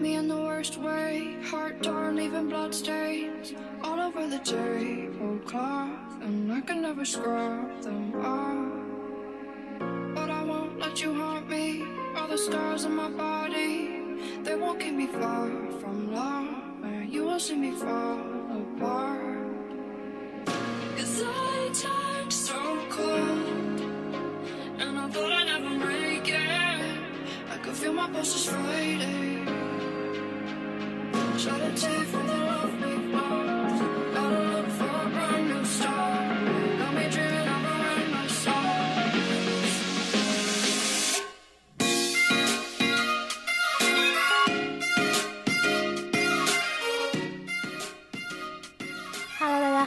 me in the worst way. Heart torn, leaving blood stains all over the tablecloth, and I can never scrub them off. But I won't let you haunt me. All the scars on my body, they won't keep me far from love, and you will see me fall apart. Cause I turned so cold, and I thought I'd never make it. I could feel my pulses fading.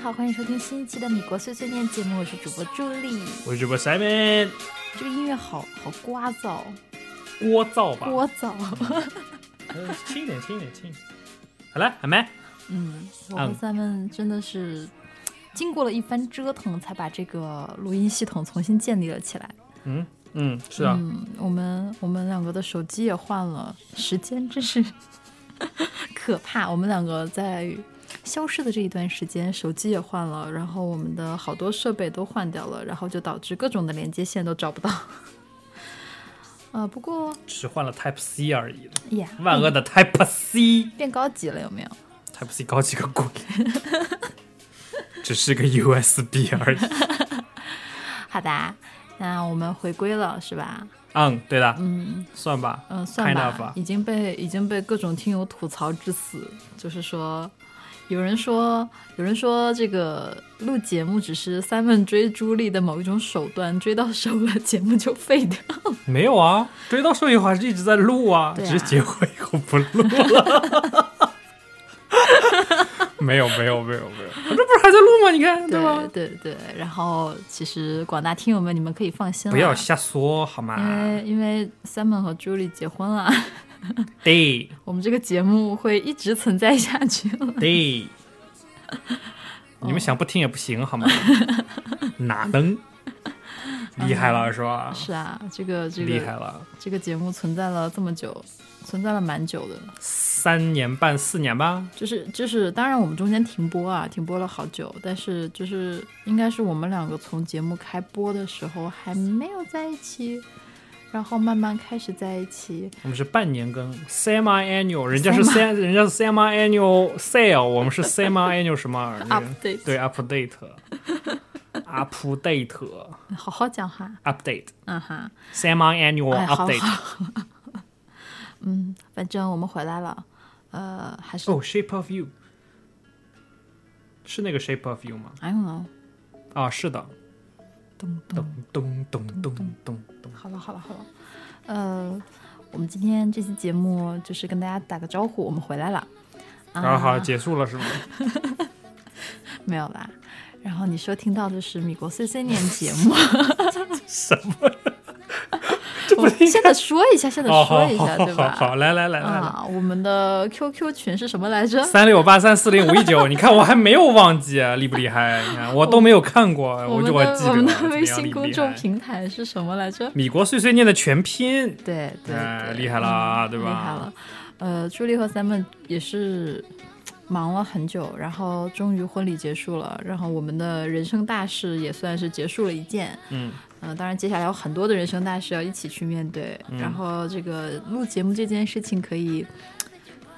好，欢迎收听新一期的米国碎碎念节目，我是主播朱莉。我是主播 Simon，这个音乐好好聒噪，聒噪吧，聒噪。呃轻一点，轻一点，轻一点。好了，还没？嗯，我嗯和咱们真的是经过了一番折腾，才把这个录音系统重新建立了起来。嗯嗯，是啊，嗯，我们我们两个的手机也换了，时间真是 可怕。我们两个在消失的这一段时间，手机也换了，然后我们的好多设备都换掉了，然后就导致各种的连接线都找不到。呃，不过只是换了 Type C 而已了，呀，万恶的 Type C，Type 变高级了有没有？Type？C 高级个鬼，只是个 USB 而已。好的，那我们回归了是吧？嗯，对的，嗯算吧，嗯，算吧已经被已经被各种听友吐槽致死，就是说。有人说，有人说这个录节目只是 Simon 追朱莉的某一种手段，追到手了，节目就废掉。没有啊，追到手以后还是一直在录啊，啊只是结婚以后不录了。没有没有没有没有，这不是还在录吗？你看对吧？对对，然后其实广大听友们，你们可以放心了，不要瞎说好吗因吗？为因为 Simon 和朱莉结婚了，对我们这个节目会一直存在下去了。对，你们想不听也不行好吗？哪能？厉害了是吧？是啊，这个这个厉害了，这个节目存在了这么久，存在了蛮久的。三年半四年吧。就是就是，当然我们中间停播啊，停播了好久，但是就是应该是我们两个从节目开播的时候还没有在一起，然后慢慢开始在一起。我们是半年更 semi annual，人家是 sem，人家是 semi annual sale，我们是 semi annual 什么 Update 对 update update 好好讲话，update 嗯哈，semi annual update。嗯，反正我们回来了，呃，还是、哦，shape of you 是那个 shape of you 吗？I don't know，啊，是的，咚咚咚，咚咚咚咚咚。好了好了好了，呃，我们今天这期节目就是跟大家打个招呼，我们回来了。然后好啊结束了是吗？没有啦。然后你说听到的是米国碎碎念节目，什么？我现在说一下，现在说一下，好对吧？好好，来来来啊，我们的 QQ 群是什么来着？三六八三四零五一九，你看我还没有忘记，啊厉不厉害？你看我都没有看过，我们就我记我们的微信公众平台是什么来着？米国碎碎念的全拼，对对厉害了嗯对吧厉害了。呃，朱莉和 Simon 也是忙了很久，然后终于婚礼结束了，然后我们的人生大事也算是结束了一件。嗯，呃，当然接下来有很多的人生大事要一起去面对，嗯然后这个录节目这件事情可以，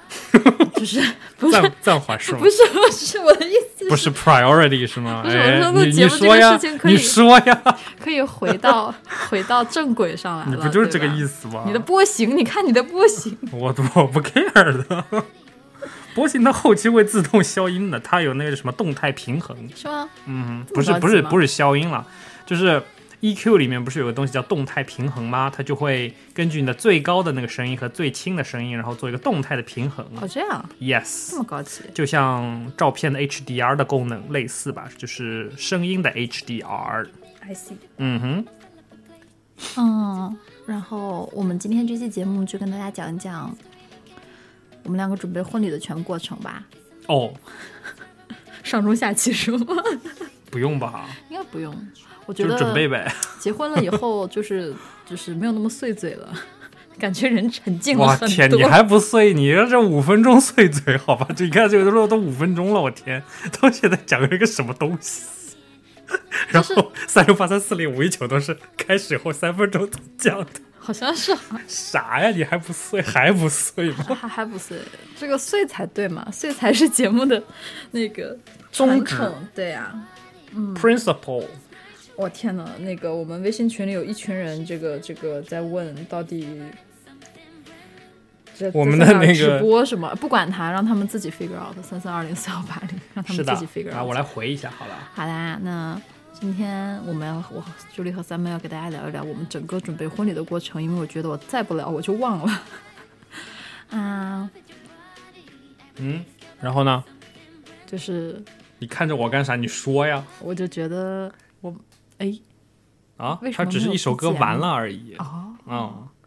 就是不是暂暂缓是吗不？是不是我的意思不是 priority 是吗？不是哎我说录你节目这个你说呀事情可以你说呀，可以回到 回到正轨上来了，你不就是这个？意思吗？你的波形，你看你的波形，我我不 care 的。波形它后期会自动消音的，它有那个什么动态平衡。是吗？嗯，不是不是不是消音了，就是 EQ 里面不是有个东西叫动态平衡吗？它就会根据你的最高的那个声音和最轻的声音，然后做一个动态的平衡。哦，这样 yes，这么高级，就像照片的 HDR 的功能类似吧，就是声音的 HDR。I see。嗯哼，嗯，然后我们今天这期节目就跟大家讲一讲我们两个准备婚礼的全过程吧，哦，上中下期是吗？不用吧，应该不用，我觉就得准备呗。结婚了以后就是就是没有那么碎嘴了，感觉人沉静了很哇天，你。还不碎？你这这五分钟碎嘴好吧？这你看这个都都五分钟了，我天，到现在讲了一个什么东西？然后三六八三四零五一九都是开始后三分钟讲的，好像是啊啥呀？你还不碎？还不碎吗？还还不碎，这个碎才对嘛，碎才是节目的那个宗旨。对呀、Principle，我天呐，那个我们微信群里有一群人，这个这个在问到底这我们的那个直播什么？不管他，让他们自己 figure out。三三二零四幺八零，让他们自己 figure out。啊，我来回一下好了。好啦，那今天我们要我朱莉和三妹要给大家聊一聊我们整个准备婚礼的过程，因为我觉得我再不聊我就忘了。啊，嗯，然后呢？就是你看着我干啥？你说呀。我就觉得我哎啊为，什它只是一首歌完了而已。哦嗯，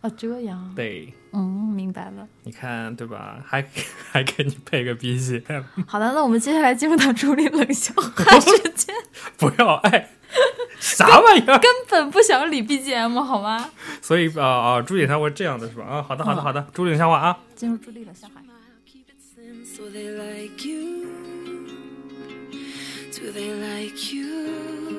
哦这样，对，嗯，明白了。你看对吧？还 还给你配个 BGM，好的，那我们接下来进入到朱莉冷笑话时间，不要爱，啥玩意儿？根本不想理 BGM 好吗？所以啊啊，朱莉他会这样的是吧？啊，好的好的嗯好的，朱莉笑话啊。进入朱莉冷笑话。Keep it thin so they like you. Do they like you?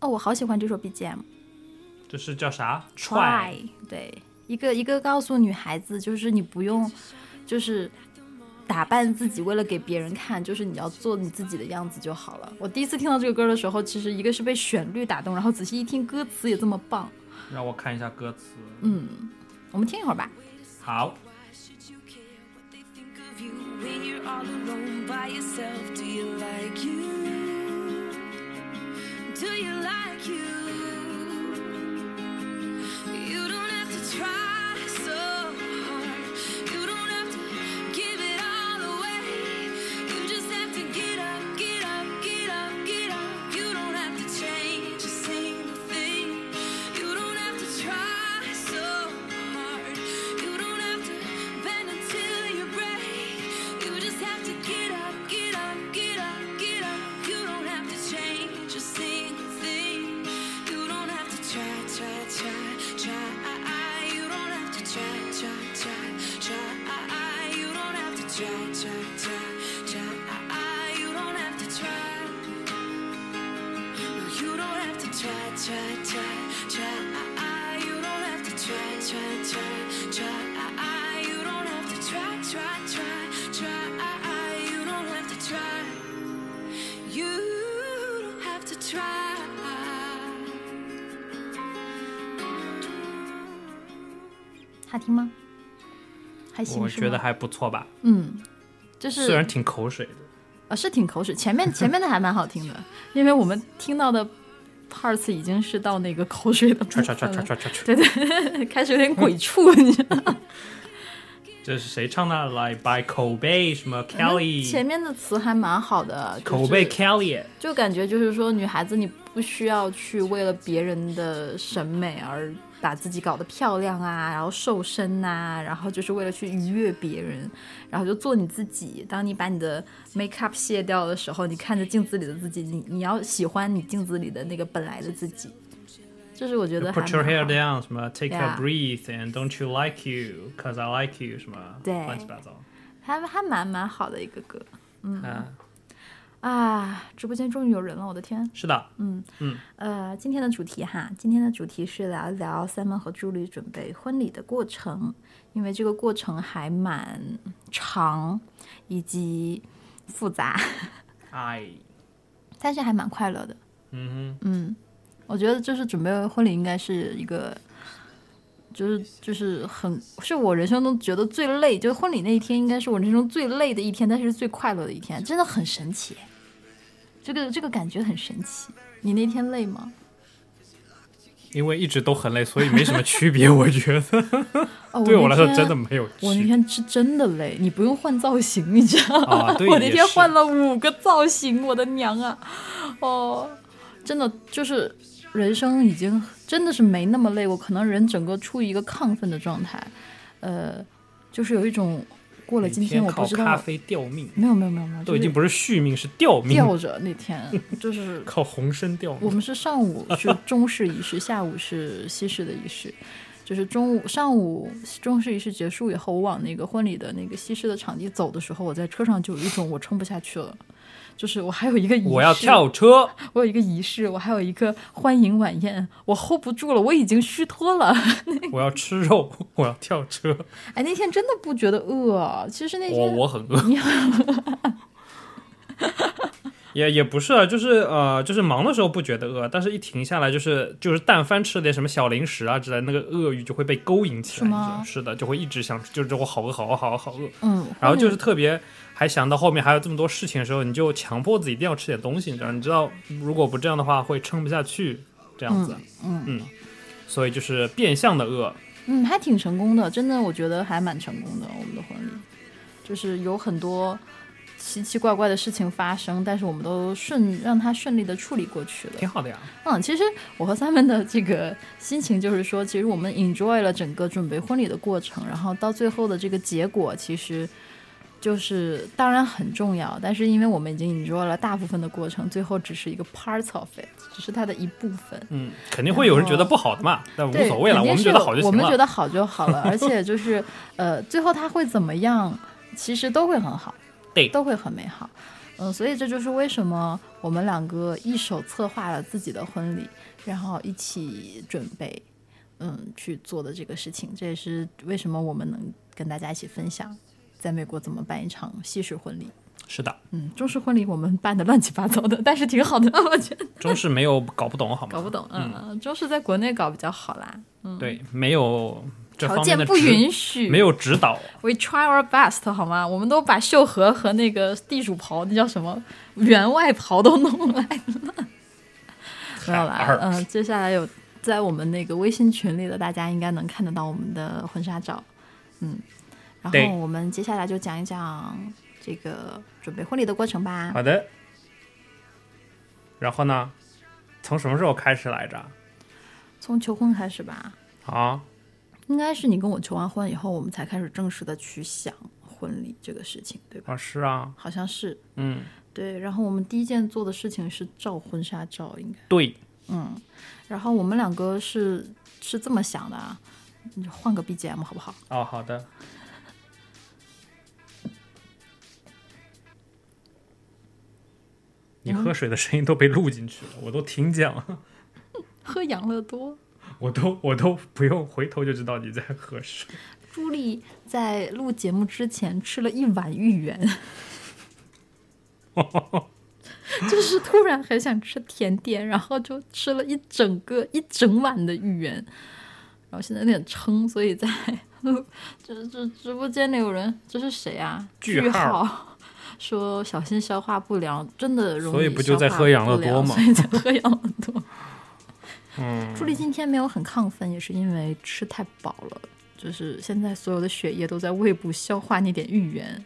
哦，我好喜欢这首 BGM。这是叫啥 Try，对，一个一个告诉女孩子，就是你不用，就是打扮自己，为了给别人看，就是你要做你自己的样子就好了。我第一次听到这个歌的时候，其实一个是被旋律打动，然后仔细一听歌词也这么棒。让我看一下歌词。嗯，我们听一会儿吧。好，Should you care what they think of you when you're all alone by yourself? Do you like you? 还行，我觉得还不错吧，嗯，就是虽然挺口水的。呃是挺口水，前面前面的还蛮好听的，因为我们听到的 parts 已经是到那个口水的部分了，对对，开始有点鬼畜，你知道吗？这是谁唱的？来 by 口碑什么 Kelly，前面的词还蛮好的，就是口碑 Kelly，就感觉就是说，女孩子你不需要去为了别人的审美而把自己搞得漂亮啊，然后瘦身呐、然后就是为了去愉悦别人，然后就做你自己。当你把你的 make up 卸掉的时候，你看着镜子里的自己，你你要喜欢你镜子里的那个本来的自己。就是我觉得 Put your hair down，什么 Take a Yeah breath and don't you like you cause I like you，什么对乱七八糟。还还蛮蛮好的一个歌嗯，啊！直播间终于有人了，我的天！是的，嗯嗯呃，今天的主题哈，今天的主题是聊一聊 Simon 和朱莉准备婚礼的过程，因为这个过程还蛮长以及复杂，哎，但是还蛮快乐的。嗯嗯，我觉得就是准备婚礼应该是一个，就是就是很是我人生中觉得最累，就是婚礼那一天应该是我人生中最累的一天，但是是最快乐的一天，真的很神奇。这个这个感觉很神奇。你那天累吗？因为一直都很累，所以没什么区别。我觉得哦，对我来说真的没有我那。天是真的累，你不用换造型，你知道吗？我那天换了五个造型，我的娘啊！哦，真的就是人生已经真的是没那么累，我可能人整个处于一个亢奋的状态，呃，就是有一种过了今天我不知道，咖啡吊命，没有没有没有没有，都已经不是续命，是吊命，吊着那天 就是靠红参吊命。我们是上午是 中式仪式，下午是西式的仪式。就是中午上午中式仪式结束以后，我往那个婚礼的那个西式的场地走的时候，我在车上就有一种我撑不下去了。就是我还有一个仪式，我要跳车，我有一个仪式，我还有一个欢迎晚宴，我 hold 不住了，我已经虚脱了。我要吃肉，我要跳车。哎，那天真的不觉得饿，其实那天我我很饿你，也也不是啊，就是呃，就是忙的时候不觉得饿，但是一停下来，就是就是但凡吃点什么小零食啊之类，那个鳄鱼就会被勾引起来。是是的，就会一直想，就是我好饿，好饿，好饿，好饿。嗯，然后就是特别还想到后面还有这么多事情的时候，你就强迫自己一定要吃点东西，你知道？你知道如果不这样的话会撑不下去，这样子。嗯嗯，所以就是变相的饿。嗯，还挺成功的，真的，我觉得还蛮成功的。我们的婚礼就是有很多奇奇怪怪的事情发生，但是我们都顺让它顺利的处理过去了。挺好的呀。嗯，其实我和 Simon 的这个心情就是说，其实我们 enjoy 了整个准备婚礼的过程，然后到最后的这个结果，其实就是当然很重要，但是因为我们已经 enjoy 了大部分的过程，最后只是一个 part of it，只是它的一部分。嗯，肯定会有人觉得不好的嘛，但无，所谓了，我们觉得好就行了。我们觉得好就好了，而且就是呃，最后它会怎么样，其实都会很好，对都会很美好。嗯，所以这就是为什么我们两个一手策划了自己的婚礼，然后一起准备，嗯，去做的这个事情。这也是为什么我们能跟大家一起分享，在美国怎么办一场西式婚礼。是的，嗯，中式婚礼我们办的乱七八糟的，但是挺好的，我觉得中式没有搞不懂好吗？搞不懂。嗯，中式在国内搞比较好啦，嗯对，没有这条方面件不允许，没有指导。We try our best，好吗？我们都把秀禾和那个地主袍，那叫什么员外袍都弄来了。没有啦，嗯、接下来有在我们那个微信群里的，大家应该能看得到我们的婚纱照。嗯，然后我们接下来就讲一讲这个准备婚礼的过程吧。好的。然后呢？从什么时候开始来着？从求婚开始吧，啊，应该是你跟我求完婚以后，我们才开始正式的去想婚礼这个事情，对吧？啊是啊，好像是嗯，对。然后我们第一件做的事情是照婚纱照，应该。对，嗯，然后我们两个是是这么想的啊，你就换个 BGM 好不好？哦，好的。你喝水的声音都被录进去了，我都听见了，喝养乐多。我都我都不用回头就知道你在喝水。朱莉在录节目之前吃了一碗芋圆，就是突然很想吃甜点，然后就吃了一整个一整碗的芋圆，然后现在有点撑，所以在录这这直播间里有人，这是谁啊？句号说小心消化不良，真的容易所以不就在喝养乐多吗所以在喝养乐多。嗯，朱莉今天没有很亢奋，也是因为吃太饱了，就是现在所有的血液都在胃部消化那点芋圆，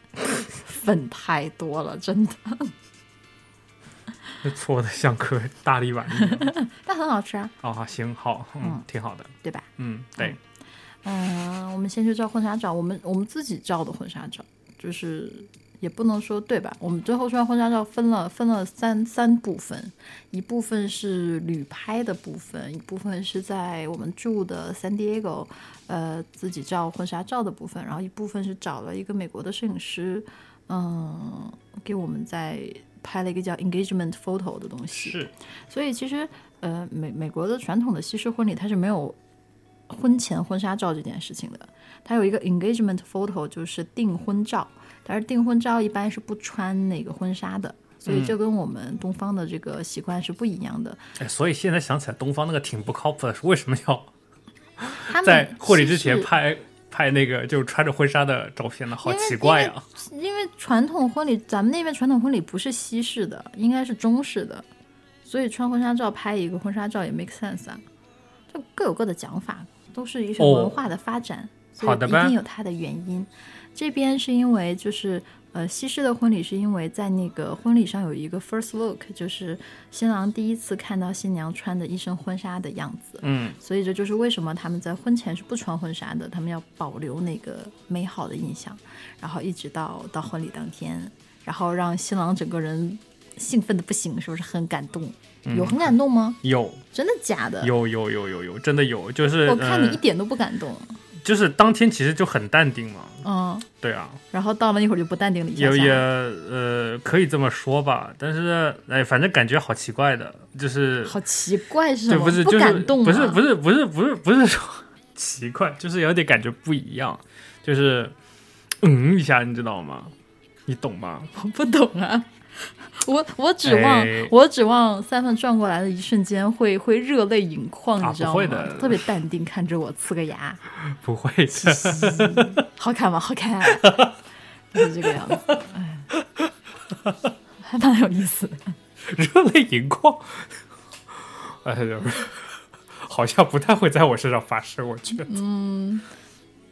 粉太多了，真的，这搓的像颗大力丸一样。但很好吃啊，哦，好行好，嗯嗯，挺好的，对吧？嗯，对，嗯、我们先去照婚纱照，我们我们自己照的婚纱照，就是也不能说对吧？我们最后穿婚纱照分了分了三三部分，一部分是旅拍的部分，一部分是在我们住的 San Diego，呃，自己照婚纱照的部分，然后一部分是找了一个美国的摄影师，嗯，给我们在拍了一个叫 engagement photo 的东西。是，所以其实呃，美美国的传统的西式婚礼它是没有婚前婚纱照这件事情的，它有一个 engagement photo，就是订婚照，但是订婚照一般是不穿那个婚纱的。所以这跟我们东方的这个习惯是不一样的。哎，所以现在想起来，东方那个挺不靠谱的，是为什么要在婚礼之前拍拍那个就是穿着婚纱的照片呢？好奇怪呀、因为传统婚礼，咱们那边传统婚礼不是西式的，应该是中式的，所以穿婚纱照拍一个婚纱照也 make sense 啊，就各有各的讲法，都是一种哦文化的发展，所以一定有它的原因。这边是因为就是呃西式的婚礼是因为在那个婚礼上有一个 first look，就是新郎第一次看到新娘穿的一身婚纱的样子，嗯，所以这就是为什么他们在婚前是不穿婚纱的，他们要保留那个美好的印象，然后一直到到婚礼当天，然后让新郎整个人兴奋的不行，是不是很感动？有很感动吗？有真的假的？有有有有有，真的有，就是我看你呃一点都不感动。就是当天其实就很淡定嘛，嗯，对啊，然后到了那会儿就不淡定了一下也也。呃可以这么说吧，但是哎，反正感觉好奇怪的，就是好奇怪是什么？就不是就是感动不是不是不是不是不是说奇怪，就是有点感觉不一样，就是嗯一下，你知道吗？你懂吗？我不懂啊。我我指望、哎我指望三分转过来的一瞬间会会热泪盈眶，啊你知道吗？特别淡定看着我呲个牙，不会的，好看吗？好看，就是这个样子，哎，还蛮有意思的。热泪盈眶，哎呀，好像不太会在我身上发生，我觉得。嗯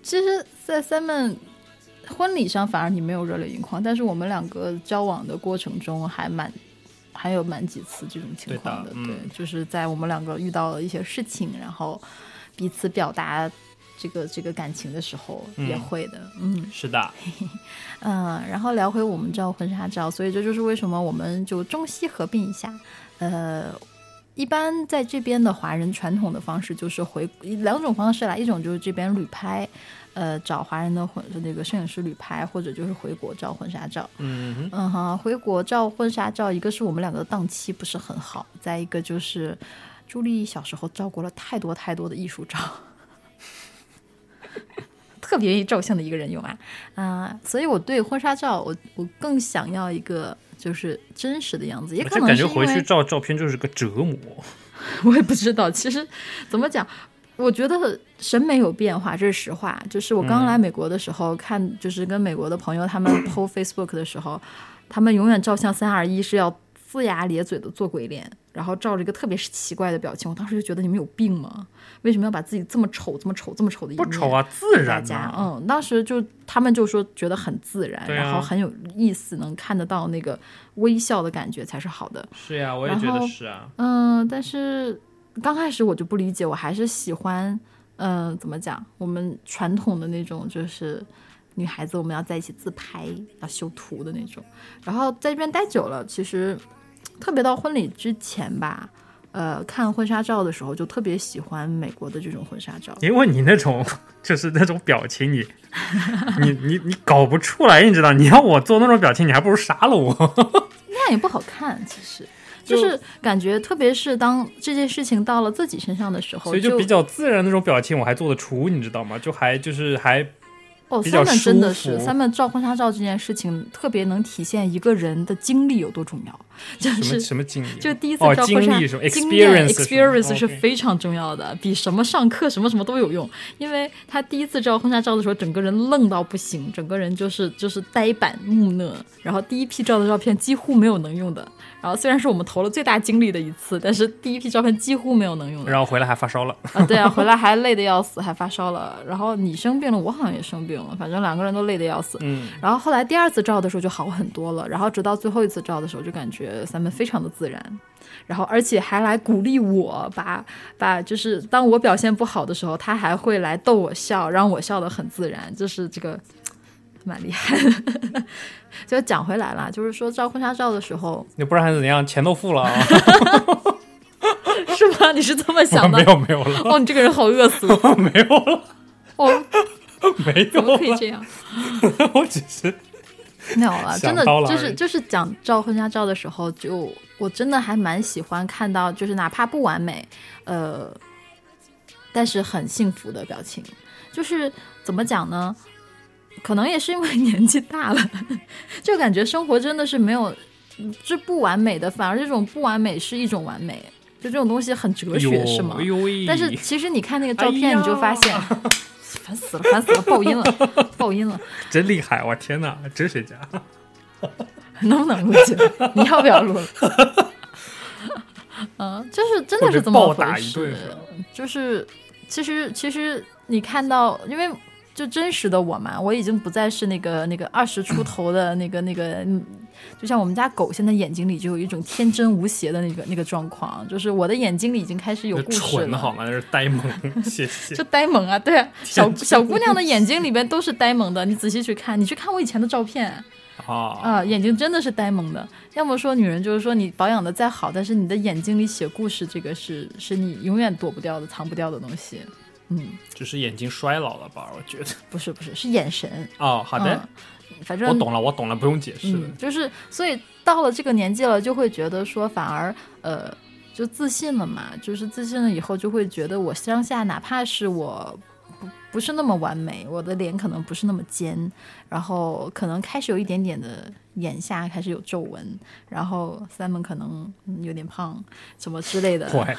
其实，在 Simon 婚礼上，反而你没有热泪盈眶，但是我们两个交往的过程中还蛮。还有蛮几次这种情况的，对的嗯。对，就是在我们两个遇到了一些事情，然后彼此表达这个这个感情的时候，也嗯会的，嗯。是的，嗯，然后聊回我们照婚纱照，所以这就是为什么我们就中西合并一下，呃，一般在这边的华人传统的方式就是回两种方式啦，一种就是这边旅拍，呃，找华人的婚那个摄影师旅拍，或者就是回国照婚纱照。嗯哼，回国照婚纱照，一个是我们两个的档期不是很好，再一个就是朱莉小时候照过了太多太多的艺术照。特别愿意照相的一个人有吗？啊、所以我对婚纱照，我我更想要一个就是真实的样子，也可能感觉回去照照片就是个折磨。我也不知道，其实怎么讲，我觉得审美有变化，这是实话。就是我刚来美国的时候，看就是跟美国的朋友他们 PO Facebook 的时候，他们永远照相三二一是要龇牙咧嘴的做鬼脸，然后照着一个特别奇怪的表情。我当时就觉得你们有病吗？为什么要把自己这么丑、这么丑、这么丑的一面不丑啊，自给大然家？啊。嗯，当时就他们就说觉得很自然，啊然后很有意思，能看得到那个微笑的感觉才是好的。是呀，我也觉得是啊。嗯，但是刚开始我就不理解，我还是喜欢，嗯、怎么讲？我们传统的那种，就是女孩子我们要在一起自拍，要修图的那种。然后在这边待久了，其实特别到婚礼之前吧，呃，看婚纱照的时候就特别喜欢美国的这种婚纱照。因为你那种 就是那种表情你，你你你搞不出来，你知道？你要我做那种表情，你还不如杀了我。那样也不好看，其实。就是感觉，特别是当这件事情到了自己身上的时候，所以就比较自然那种表情，我还做得出，你知道吗？就还就是还哦比较，Simon 真的是 Simon 照婚纱照这件事情，特别能体现一个人的经历有多重要。就什么是什么经历，就第一次哦照婚纱，经历什么经验 experience 是非常重要的，比什么上课什么什么都有用。因为他第一次照婚纱照的时候，整个人愣到不行，整个人就是就是呆板木讷。然后第一批照的照片几乎没有能用的。然后虽然是我们投了最大精力的一次，但是第一批照片几乎没有能用的。然后回来还发烧了。啊，对啊，回来还累得要死，还发烧了。然后你生病了，我好像也生病了，反正两个人都累得要死。嗯，然后后来第二次照的时候就好很多了，然后直到最后一次照的时候，就感觉咱们非常的自然，然后而且还来鼓励我，把把就是当我表现不好的时候，他还会来逗我笑，让我笑得很自然，就是这个蛮厉害的。就讲回来了，就是说照婚纱照的时候，你不然还是怎样？钱都付了啊？是吗？你是这么想的？没有没有了，哦，你这个人好恶俗没有了，哦，没有怎么。可以这样？我只是没有了，真的就是就是讲照婚纱照的时候，就我真的还蛮喜欢看到，就是哪怕不完美，呃，但是很幸福的表情。就是怎么讲呢？可能也是因为 年纪大了，就感觉生活真的是没有这不完美的，反而这种不完美是一种完美，就这种东西很哲学，是吗！但是其实你看那个照片，你就发现，烦死了，烦死了，爆音了，爆音了，真厉害，我天哪，哲学家！能不能录起来？你要不要录了？嗯，就是真的是这么回事是，就是其实其实你看到，因为就真实的我嘛，我已经不再是那个那个二十出头的那个那个，嗯就像我们家狗现在眼睛里就有一种天真无邪的那个那个状况，就是我的眼睛里已经开始有故事了。好吗？那是呆萌，谢谢 就。呆萌啊，对啊，小小姑娘的眼睛里边都是呆萌的。你仔细去看，你去看我以前的照片啊，啊，眼睛真的是呆萌的。要么说女人就是说你保养的再好，但是你的眼睛里写故事，这个是是你永远躲不掉的、藏不掉的东西。嗯，只是眼睛衰老了吧？我觉得。不是不是，是眼神。哦，好的，嗯，反正我懂了，我懂了，不用解释。就是所以到了这个年纪了，就会觉得说反而呃就自信了嘛，就是自信了以后就会觉得我乡下哪怕是我不不是那么完美，我的脸可能不是那么尖，然后可能开始有一点点的眼下开始有皱纹，然后 Simon 可能嗯有点胖什么之类的，喂，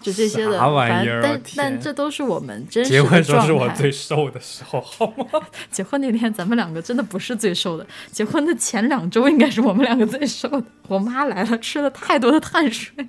就这些的，反正但意儿我天但这都是我们真实结的状婚时候是我态最瘦的时候，好吗？结婚那天，咱们两个真的不是最瘦的。结婚的前两周应该是我们两个最瘦的。我妈来了，吃了太多的碳水。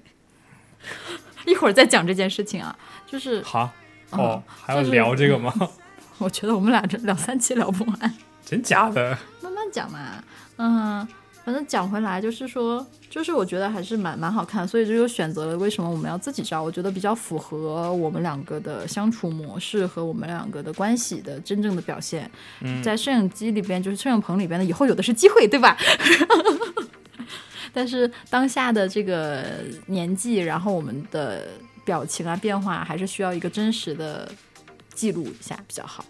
一会儿再讲这件事情啊，就是好，嗯哦，还要聊这个吗？我觉得我们俩这两三期聊不完，真假的？慢慢讲嘛。嗯，反正讲回来就是说，就是我觉得还是蛮蛮好看，所以这就选择了为什么我们要自己照，我觉得比较符合我们两个的相处模式和我们两个的关系的真正的表现。嗯在摄影机里边，就是摄影棚里边的，以后有的是机会，对吧？但是当下的这个年纪，然后我们的表情啊变化，还是需要一个真实的记录一下比较好，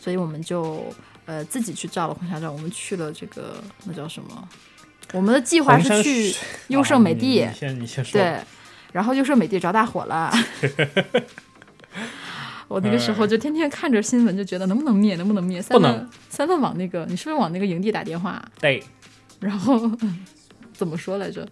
所以我们就呃自己去照了婚纱照，我们去了这个那叫什么？我们的计划是去优胜美地，啊你你先你先说。对，然后优胜美地着大火了。我那个时候就天天看着新闻，就觉得能不能灭，能不能灭？三不能万三万往那个，你是不是往那个营地打电话？对，然后 怎么说来着？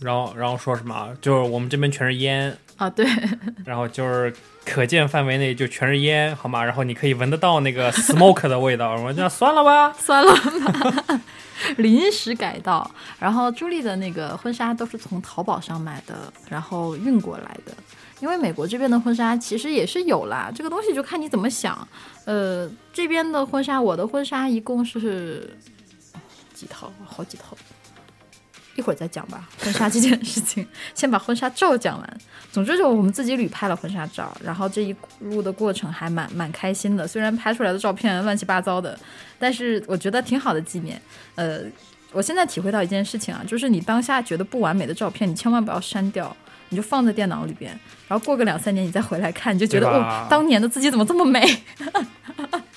然后然后说什么？就是我们这边全是烟，啊，对，然后就是可见范围内就全是烟，好吗？然后你可以闻得到那个 smoke 的味道。我就算了吧，算了吧，临时改道。然后朱莉的那个婚纱都是从淘宝上买的，然后运过来的。因为美国这边的婚纱其实也是有啦，这个东西就看你怎么想。呃，这边的婚纱，我的婚纱一共是几套，好几套。一会儿再讲吧，婚纱这件事情，先把婚纱照讲完。总之就我们自己旅拍了婚纱照，然后这一路的过程还蛮蛮开心的，虽然拍出来的照片乱七八糟的，但是我觉得挺好的纪念。呃，我现在体会到一件事情啊，就是你当下觉得不完美的照片，你千万不要删掉，你就放在电脑里边，然后过个两三年你再回来看，你就觉得哦，当年的自己怎么这么美？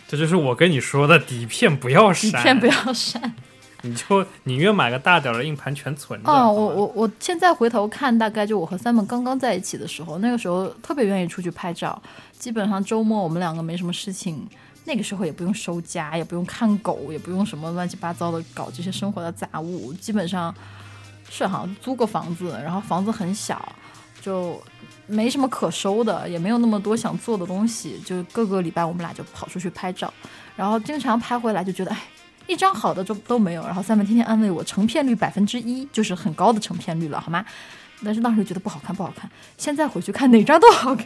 这就是我跟你说的，底片不要删，底片不要删。你就宁愿买个大点儿的硬盘全存着。哦，我我我现在回头看，大概就我和 Simon 刚刚在一起的时候，那个时候特别愿意出去拍照，基本上周末我们两个没什么事情，那个时候也不用收家，也不用看狗，也不用什么乱七八糟的搞这些生活的杂物，基本上是好像租个房子，然后房子很小，就没什么可收的，也没有那么多想做的东西，就各个礼拜我们俩就跑出去拍照，然后经常拍回来就觉得，哎。一张好的都都没有，然后 Simon 天天安慰我，成片率百分之一，就是很高的成片率了，好吗？但是当时觉得不好看，不好看。现在回去看哪张都好看，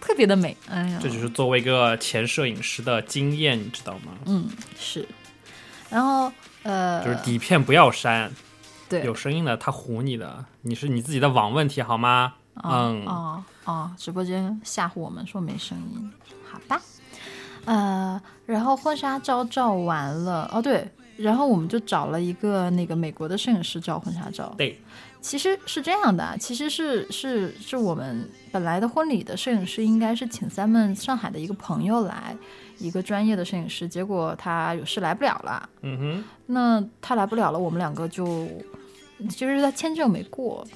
特别的美。哎呀，这就是作为一个前摄影师的经验，你知道吗？嗯是。然后呃，就是底片不要删，对有声音的他唬你的，你是你自己的网问题好吗？嗯，哦哦，直播间吓唬我们说没声音，好吧。呃，然后婚纱照照完了，哦对，然后我们就找了一个那个美国的摄影师照婚纱照。对，其实是这样的啊，其实是是是我们本来的婚礼的摄影师应该是请咱们上海的一个朋友来，一个专业的摄影师，结果他有事来不了了。嗯哼，那他来不了了，我们两个就其实他签证没过，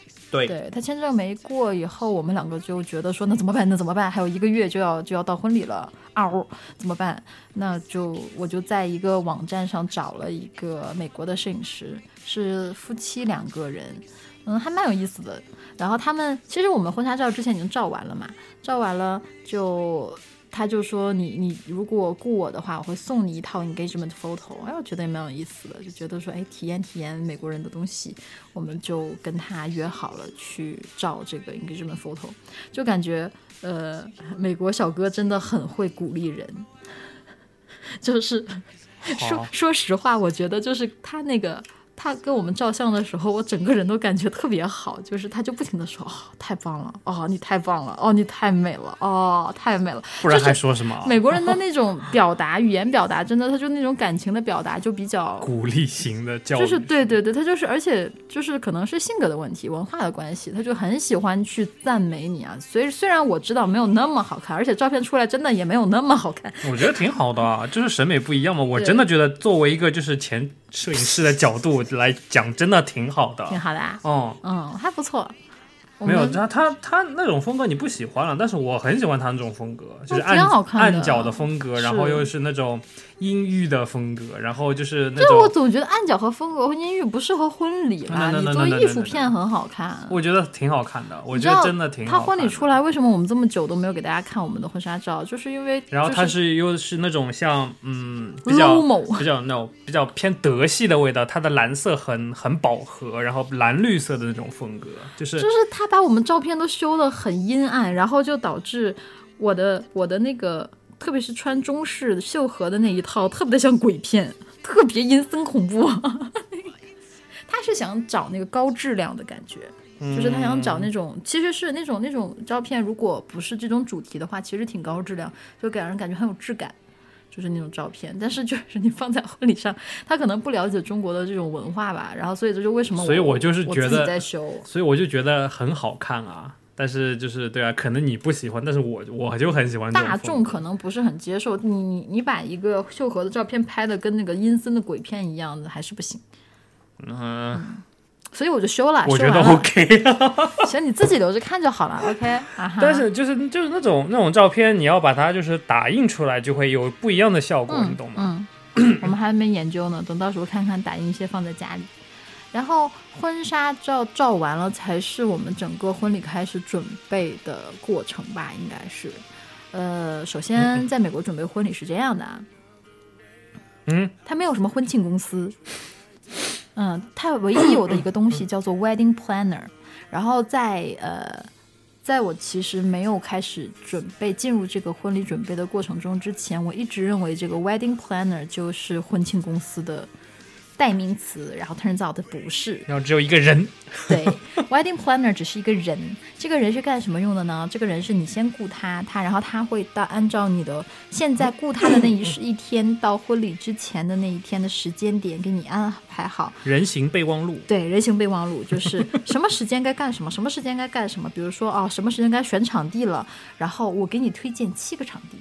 对他签证没过以后，我们两个就觉得说那怎么办？那怎么办？还有一个月就要就要到婚礼了，嗷，怎么办？那就我就在一个网站上找了一个美国的摄影师，是夫妻两个人，嗯，还蛮有意思的。然后他们其实我们婚纱照之前已经照完了嘛，照完了就。他就说你你如果雇我的话，我会送你一套 engagement photo。哎，我觉得也蛮有意思的，就觉得说哎，体验体验美国人的东西，我们就跟他约好了去照这个 engagement photo。就感觉呃，美国小哥真的很会鼓励人，就是说说实话，我觉得就是他那个。他跟我们照相的时候，我整个人都感觉特别好，就是他就不停的说：“哦，太棒了，哦，你太棒了，哦，你太美了，哦，太美了。”不然还说什么？美国人的那种表达，语言表达，真的，他就那种感情的表达就比较 鼓励型的教育，就是对对对，他就是，而且就是可能是性格的问题，文化的关系，他就很喜欢去赞美你啊。所以虽然我知道没有那么好看，而且照片出来真的也没有那么好看，我觉得挺好的啊，就是审美不一样嘛。我真的觉得作为一个就是前摄影师的角度。来讲真的挺好的，挺好的啊，嗯嗯，还不错。没有他他他那种风格你不喜欢了，但是我很喜欢他那种风格，就是暗暗角的风格，然后又是那种。阴郁的风格，然后就是那种。我总觉得暗角和风格和阴郁不适合婚礼嘛。你做艺术片很好看。我觉得挺好看的，我觉得真的挺。他婚礼出来，为什么我们这么久都没有给大家看我们的婚纱照？就是因为。然后他是又是那种像嗯比较比较那种比较偏德系的味道，它的蓝色很很饱和，然后蓝绿色的那种风格，就是就是他把我们照片都修的很阴暗，然后就导致我的我的那个。特别是穿中式秀禾的那一套，特别的像鬼片，特别阴森恐怖。他是想找那个高质量的感觉，就是他想找那种，其实是那种那种照片，如果不是这种主题的话，其实挺高质量，就给人感觉很有质感，就是那种照片。但是就是你放在婚礼上，他可能不了解中国的这种文化吧，然后所以这就为什么，所以我就是觉得在修，所以我就觉得很好看啊。但是就是对啊，可能你不喜欢，但是我我就很喜欢。大众可能不是很接受你你你把一个秀禾的照片拍的跟那个阴森的鬼片一样的，还是不行。嗯，所以我就修了。我觉得 OK。行，你自己留着看就好了。OK。但是就是就是那种那种照片，你要把它就是打印出来，就会有不一样的效果，你懂吗？嗯。我们还没研究呢，等到时候看看打印一些放在家里。然后婚纱照照完了，才是我们整个婚礼开始准备的过程吧？应该是，呃，首先在美国准备婚礼是这样的啊，嗯，他没有什么婚庆公司，嗯，他唯一有的一个东西 叫做 wedding planner。然后在呃，在我其实没有开始准备进入这个婚礼准备的过程中之前，我一直认为这个 wedding planner 就是婚庆公司的。代名词，然后 turns out 不是，然后只有一个人。对，wedding planner 只是一个人，这个人是干什么用的呢？这个人是你先雇他，他然后他会到按照你的现在雇他的那一一天到婚礼之前的那一天的时间点给你安排好人形备忘录。对，人形备忘录就是什么时间该干什么，什么时间该干什么。比如说哦，什么时间该选场地了，然后我给你推荐七个场地。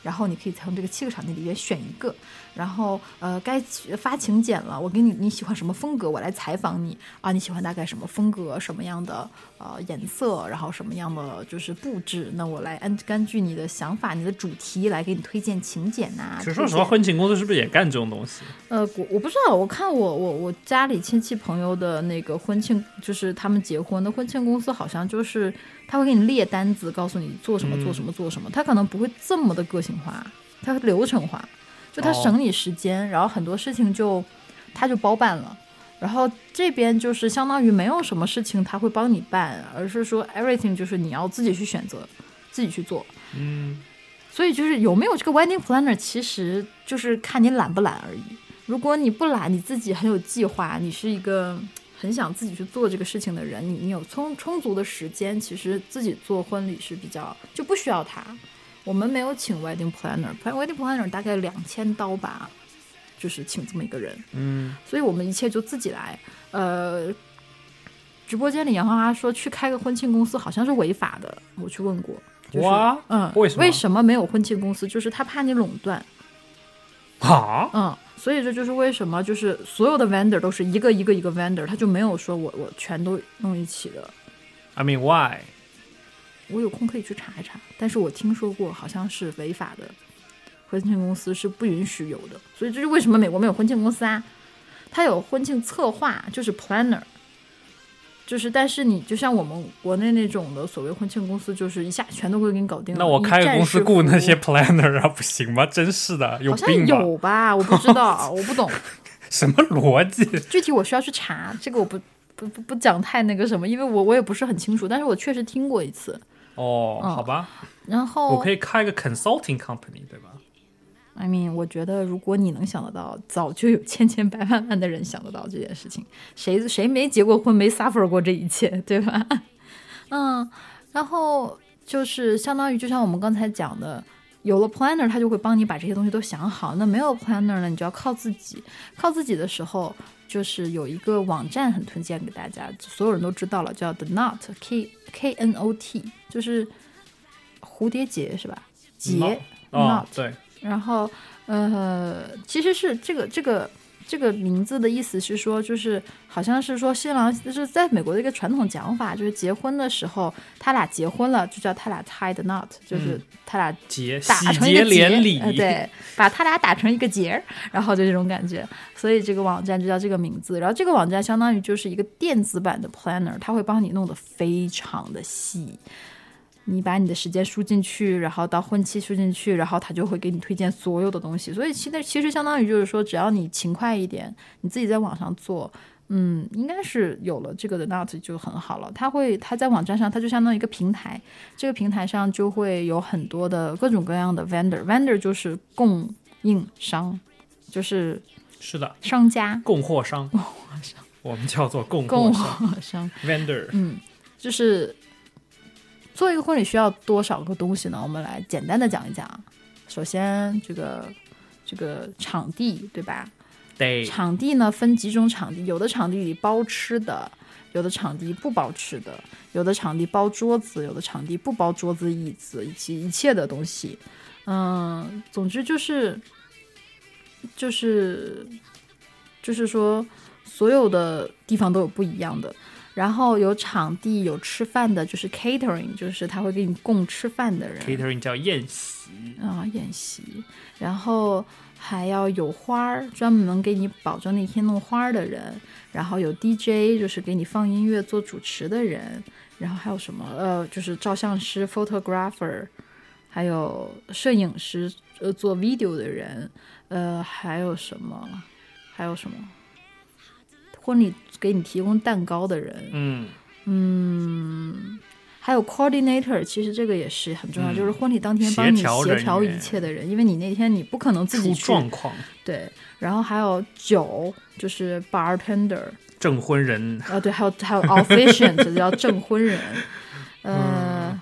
然后你可以从这个七个场地里面选一个，然后呃，该发请柬了，我给你你喜欢什么风格，我来采访你啊，你喜欢大概什么风格，什么样的呃颜色，然后什么样的就是布置，那我来按根据你的想法、你的主题来给你推荐请柬呐。其实说实话，婚庆公司是不是也干这种东西？呃，我我不知道，我看我我我家里亲戚朋友的那个婚庆，就是他们结婚的婚庆公司，好像就是。他会给你列单子，告诉你做什么做什么做什么。他可能不会这么的个性化，他流程化，就他省你时间，然后很多事情就他就包办了。然后这边就是相当于没有什么事情他会帮你办，而是说 everything 就是你要自己去选择，自己去做。嗯，所以就是有没有这个 wedding planner，其实就是看你懒不懒而已。如果你不懒，你自己很有计划，你是一个。很想自己去做这个事情的人，你你有充充足的时间，其实自己做婚礼是比较就不需要他。我们没有请 wedding planner，wedding planner 大概两千刀吧，就是请这么一个人。嗯，所以我们一切就自己来。呃，直播间里杨花花说去开个婚庆公司好像是违法的，我去问过。哇，嗯，为什么？为什么没有婚庆公司？就是他怕你垄断。啊，嗯，所以这就是为什么就是所有的 vendor 都是一个一个一个 vendor，他就没有说我我全都弄一起的。I mean why？我有空可以去查一查，但是我听说过好像是违法的，婚庆公司是不允许有的，所以这是为什么美国没有婚庆公司啊？它有婚庆策划，就是 planner，就是但是你就像我们国内那种的所谓婚庆公司，就是一下全都会给你搞定了。那我开个公司雇那些 planner 啊，不行吗？真是的，有务好像病吧？有吧？我不知道，我不懂，什么逻辑？具体我需要去查，这个我不不不不讲太那个什么，因为我我也不是很清楚，但是我确实听过一次。哦，嗯好吧，然后我可以开一个 consulting company，对吧？I mean，我觉得如果你能想得到，早就有千千百万万的人想得到这件事情。谁谁没结过婚，没 suffer 过这一切，对吧？嗯，然后就是相当于就像我们刚才讲的，有了 planner，他就会帮你把这些东西都想好。那没有 planner 呢，你就要靠自己。靠自己的时候，就是有一个网站很推荐给大家，所有人都知道了，叫 The Knot K K N O T，就是蝴蝶结是吧？结哦，对，然后呃，其实是这个这个这个名字的意思是说，就是好像是说新郎就是在美国的一个传统讲法，就是结婚的时候他俩结婚了，就叫他俩 tie the knot，就是嗯他俩结打成一个结连理，呃，对，把他俩打成一个结儿，然后就这种感觉，所以这个网站就叫这个名字。然后这个网站相当于就是一个电子版的 planner，它会帮你弄得非常的细。你把你的时间输进去，然后到婚期输进去，然后他就会给你推荐所有的东西。所以其实其实相当于就是说，只要你勤快一点，你自己在网上做，嗯，应该是有了这个的 Not 就很好了。他会，他在网站上，它就相当于一个平台，这个平台上就会有很多的各种各样的 vendor，vendor 就是供应商，就是是的，商家，供货商，供货商我们叫做供货商，vendor。嗯，就是做一个婚礼需要多少个东西呢？我们来简单的讲一讲。首先，这个这个场地，对吧？对，场地呢分几种场地，有的场地里包吃的，有的场地不包吃的，有的场地包桌子，有的场地不包桌子、椅子以及一切的东西。嗯，总之就是就是就是说，所有的地方都有不一样的。然后有场地，有吃饭的，就是 catering，就是他会给你供吃饭的人。catering 叫宴席，啊，宴席，然后还要有花儿，专门能给你保证那天弄花儿的人，然后有 DJ，就是给你放音乐做主持的人，然后还有什么呃，就是照相师 photographer，还有摄影师呃做 video 的人，呃，还有什么？还有什么？婚礼给你提供蛋糕的人，嗯，嗯，还有 coordinator，其实这个也是很重要，嗯。就是婚礼当天帮你协调一切的人，因为你那天你不可能自己出去状况，对，然后还有酒，就是 bartender，证婚人，呃，对，还有还有 officiant，叫证婚人，呃，嗯。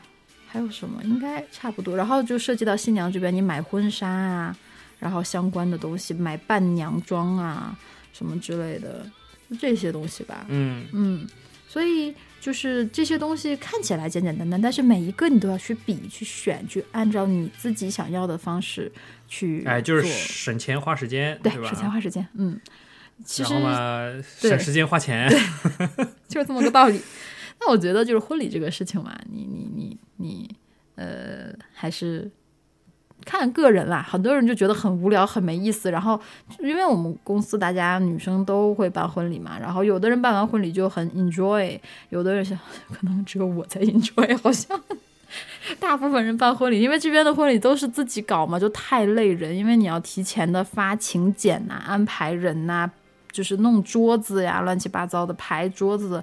还有什么？应该差不多。然后就涉及到新娘这边，你买婚纱啊，然后相关的东西，买伴娘装啊，什么之类的，就这些东西吧。嗯，嗯，所以就是这些东西看起来简简单单，但是每一个你都要去比、去选、去按照你自己想要的方式去哎，就是省钱花时间，对，吧？省钱花时间，嗯，其实嘛，省时间花钱，就是这么个道理。那我觉得就是婚礼这个事情嘛，你你你你，呃，还是看个人啦。很多人就觉得很无聊、很没意思。然后，因为我们公司大家女生都会办婚礼嘛，然后有的人办完婚礼就很 enjoy，有的人想可能只有我在 enjoy，好像。大部分人办婚礼，因为这边的婚礼都是自己搞嘛，就太累人。因为你要提前的发请柬呐、安排人呐、就是弄桌子呀，乱七八糟的排桌子，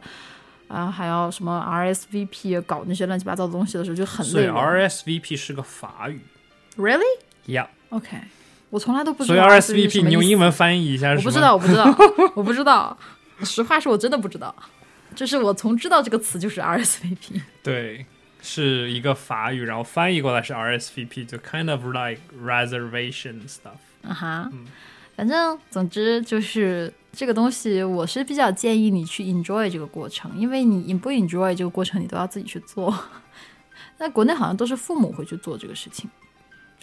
啊，还要什么 RSVP 搞那些乱七八糟的东西的时候就很累。RSVP 是个法语 Really? 呀，OK，我从来都不知道所以 RSVP 你用英文翻译一下，是吗我不知道，我不知道，我不知道。实话说，我真的不知道。就是我从知道这个词就是 RSVP。对，是一个法语，然后翻译过来是 RSVP，就 kind of like reservation stuff。啊哈，反正总之就是这个东西，我是比较建议你去 enjoy 这个过程，因为你不 enjoy 这个过程，你都要自己去做。在国内好像都是父母会去做这个事情，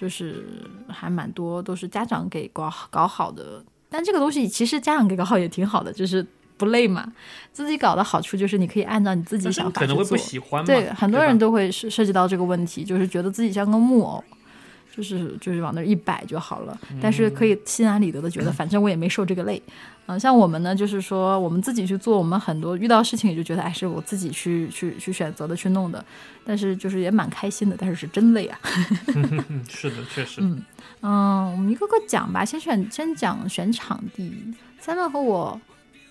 就是还蛮多都是家长给搞搞好的。但这个东西其实家长给搞好也挺好的，就是不累嘛。自己搞的好处就是你可以按照你自己想你可能会不法去做。喜欢嘛，对，很多人都会涉涉及到这个问题，就是觉得自己像个木偶，就是就是往那儿一摆就好了。但是可以心安理得的觉得，反正我也没受这个累。嗯、像我们呢，就是说我们自己去做，我们很多遇到事情也就觉得，哎，是我自己去去去选择的去弄的，但是就是也蛮开心的，但是是真累啊。嗯，是的，确实，嗯嗯，我们一个个讲吧，先选先讲选场地。三万和我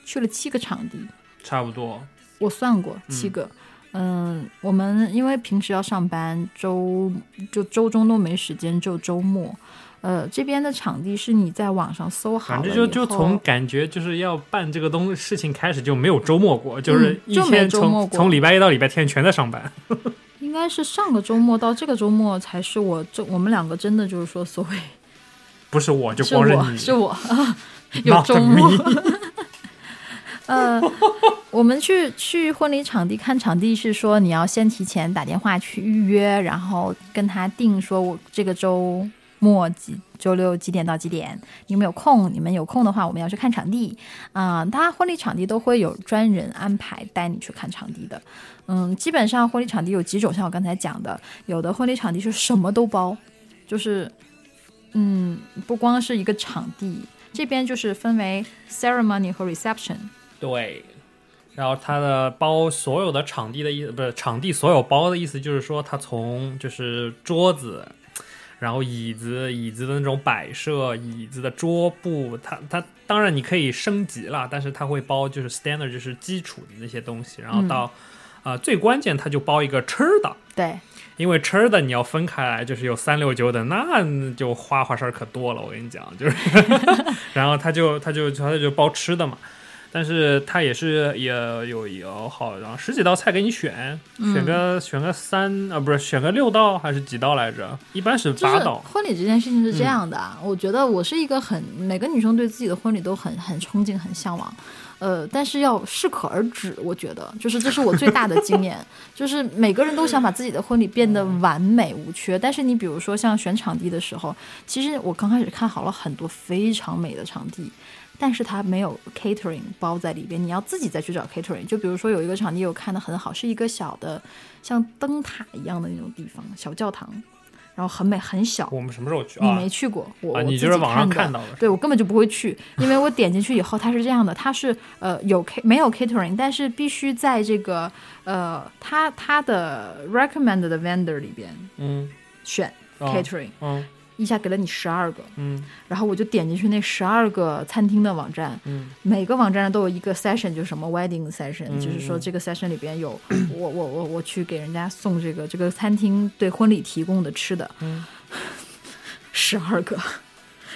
去了七个场地，差不多。我算过七个。嗯我们因为平时要上班，周就周中都没时间，就周末。呃，这边的场地是你在网上搜好反正就就从感觉就是要办这个东事情开始就没有周末过，就是一天从从礼拜一到礼拜天全在上班。应该是上个周末到这个周末才是我这我们两个真的就是说所谓不是我就是光是你，我是我 有周末。呃，我们去去婚礼场地看场地是说你要先提前打电话去预约，然后跟他定说我这个周末几周六几点到几点，你有没有空？你们有空的话，我们要去看场地。啊、他婚礼场地都会有专人安排带你去看场地的。嗯，基本上婚礼场地有几种，像我刚才讲的，有的婚礼场地是什么都包，就是嗯，不光是一个场地，这边就是分为 ceremony 和 reception。对，然后它的包所有的场地的意思不是场地所有包的意思，就是说它从就是桌子，然后椅子、椅子的那种摆设、椅子的桌布，它它当然你可以升级了，但是它会包就是 standard 就是基础的那些东西，然后到、呃最关键它就包一个吃的。对，因为吃的你要分开来，就是有三六九等，那就花花事儿可多了。我跟你讲，就是，然后他就他就他就包吃的嘛，但是他也是也有有好然后十几道菜给你选，嗯选个、选个三啊不是选个六道还是几道来着？一般是就是八道。婚礼这件事情是这样的啊，我觉得我是一个很每个女生对自己的婚礼都很很憧憬、很向往，呃，但是要适可而止。我觉得，就是这是我最大的经验，就是每个人都想把自己的婚礼变得完美无缺，但是你比如说像选场地的时候，其实我刚开始看好了很多非常美的场地。但是它没有 catering 包在里边，你要自己再去找 catering。就比如说有一个场地我看的很好，是一个小的像灯塔一样的那种地方，小教堂，然后很美很小。我们什么时候去啊你没？去过，我啊，我就是网上看看到的。对我根本就不会去，因为我点进去以后，它是这样的，它是呃有 K 没有 catering，但是必须在这个呃它它的 recommended vendor 里边嗯选哦 catering，、嗯一下给了你十二个，嗯。然后我就点进去那十二个餐厅的网站，嗯。每个网站上都有一个 session，就是什么 wedding session，、嗯就是说这个 session 里边有我我我我去给人家送这个这个餐厅对婚礼提供的吃的，嗯。十二个。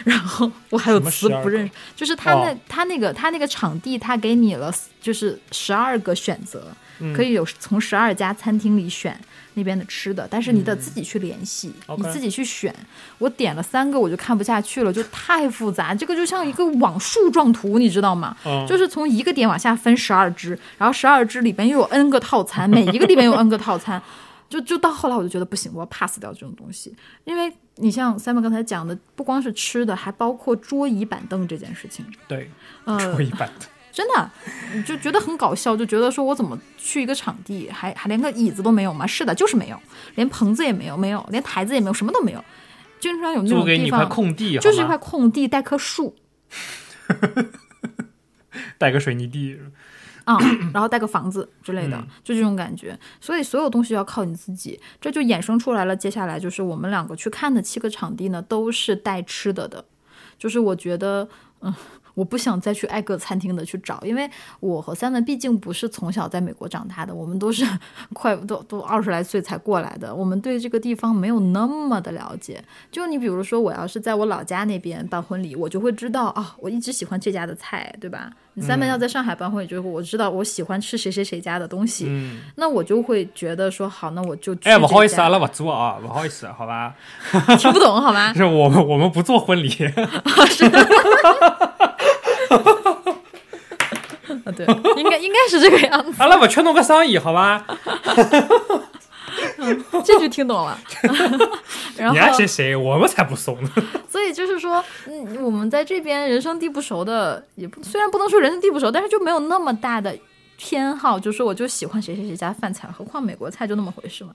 然后我还有什么12词不认识，就是他那、哦他那个他那个场地，他给你了就是十二个选择，嗯。可以有从十二家餐厅里选那边的吃的，但是你得自己去联系，嗯你自己去选。我点了三个，我就看不下去了，就太复杂，这个就像一个网树状图，你知道吗？嗯，就是从一个点往下分十二支，然后十二支里边又有 N 个套餐，每一个里边有 N 个套餐，就就到后来我就觉得不行，我要 pass 掉这种东西，因为你像 Simon 刚才讲的，不光是吃的，还包括桌椅板凳这件事情，对，呃，说一般的。真的就觉得很搞笑，就觉得说我怎么去一个场地，还还连个椅子都没有吗？是的，就是没有，连棚子也没有，没有，连台子也没有，什么都没有，经常有那种地给你一块方。空地，就是一块空地，带棵树 带个水泥地。啊、然后带个房子之类的，嗯就这种感觉。所以所有东西要靠你自己，这就衍生出来了。接下来就是我们两个去看的七个场地呢，都是带吃的的。就是我觉得，嗯，我不想再去挨个餐厅的去找，因为我和三文毕竟不是从小在美国长大的，我们都是 快都都二十来岁才过来的，我们对这个地方没有那么的了解。就你比如说，我要是在我老家那边办婚礼，我就会知道啊，我一直喜欢这家的菜，对吧？你三门要在上海办婚礼，就是我知道我喜欢吃谁谁谁家的东西，嗯，那我就会觉得说好，那我就去哎，不好意思，阿拉不做啊，不好意思，好吧？听不懂好吗？是我们我们不做婚礼，啊，对，应该应该是这个样子。阿拉不缺弄个生意，好吧？这句听懂了。然后你爱谁谁，我们才不怂呢。所以就是说，嗯，我们在这边人生地不熟的，也不虽然不能说人生地不熟，但是就没有那么大的偏好，就说我就喜欢谁谁谁家饭菜，何况美国菜就那么回事嘛。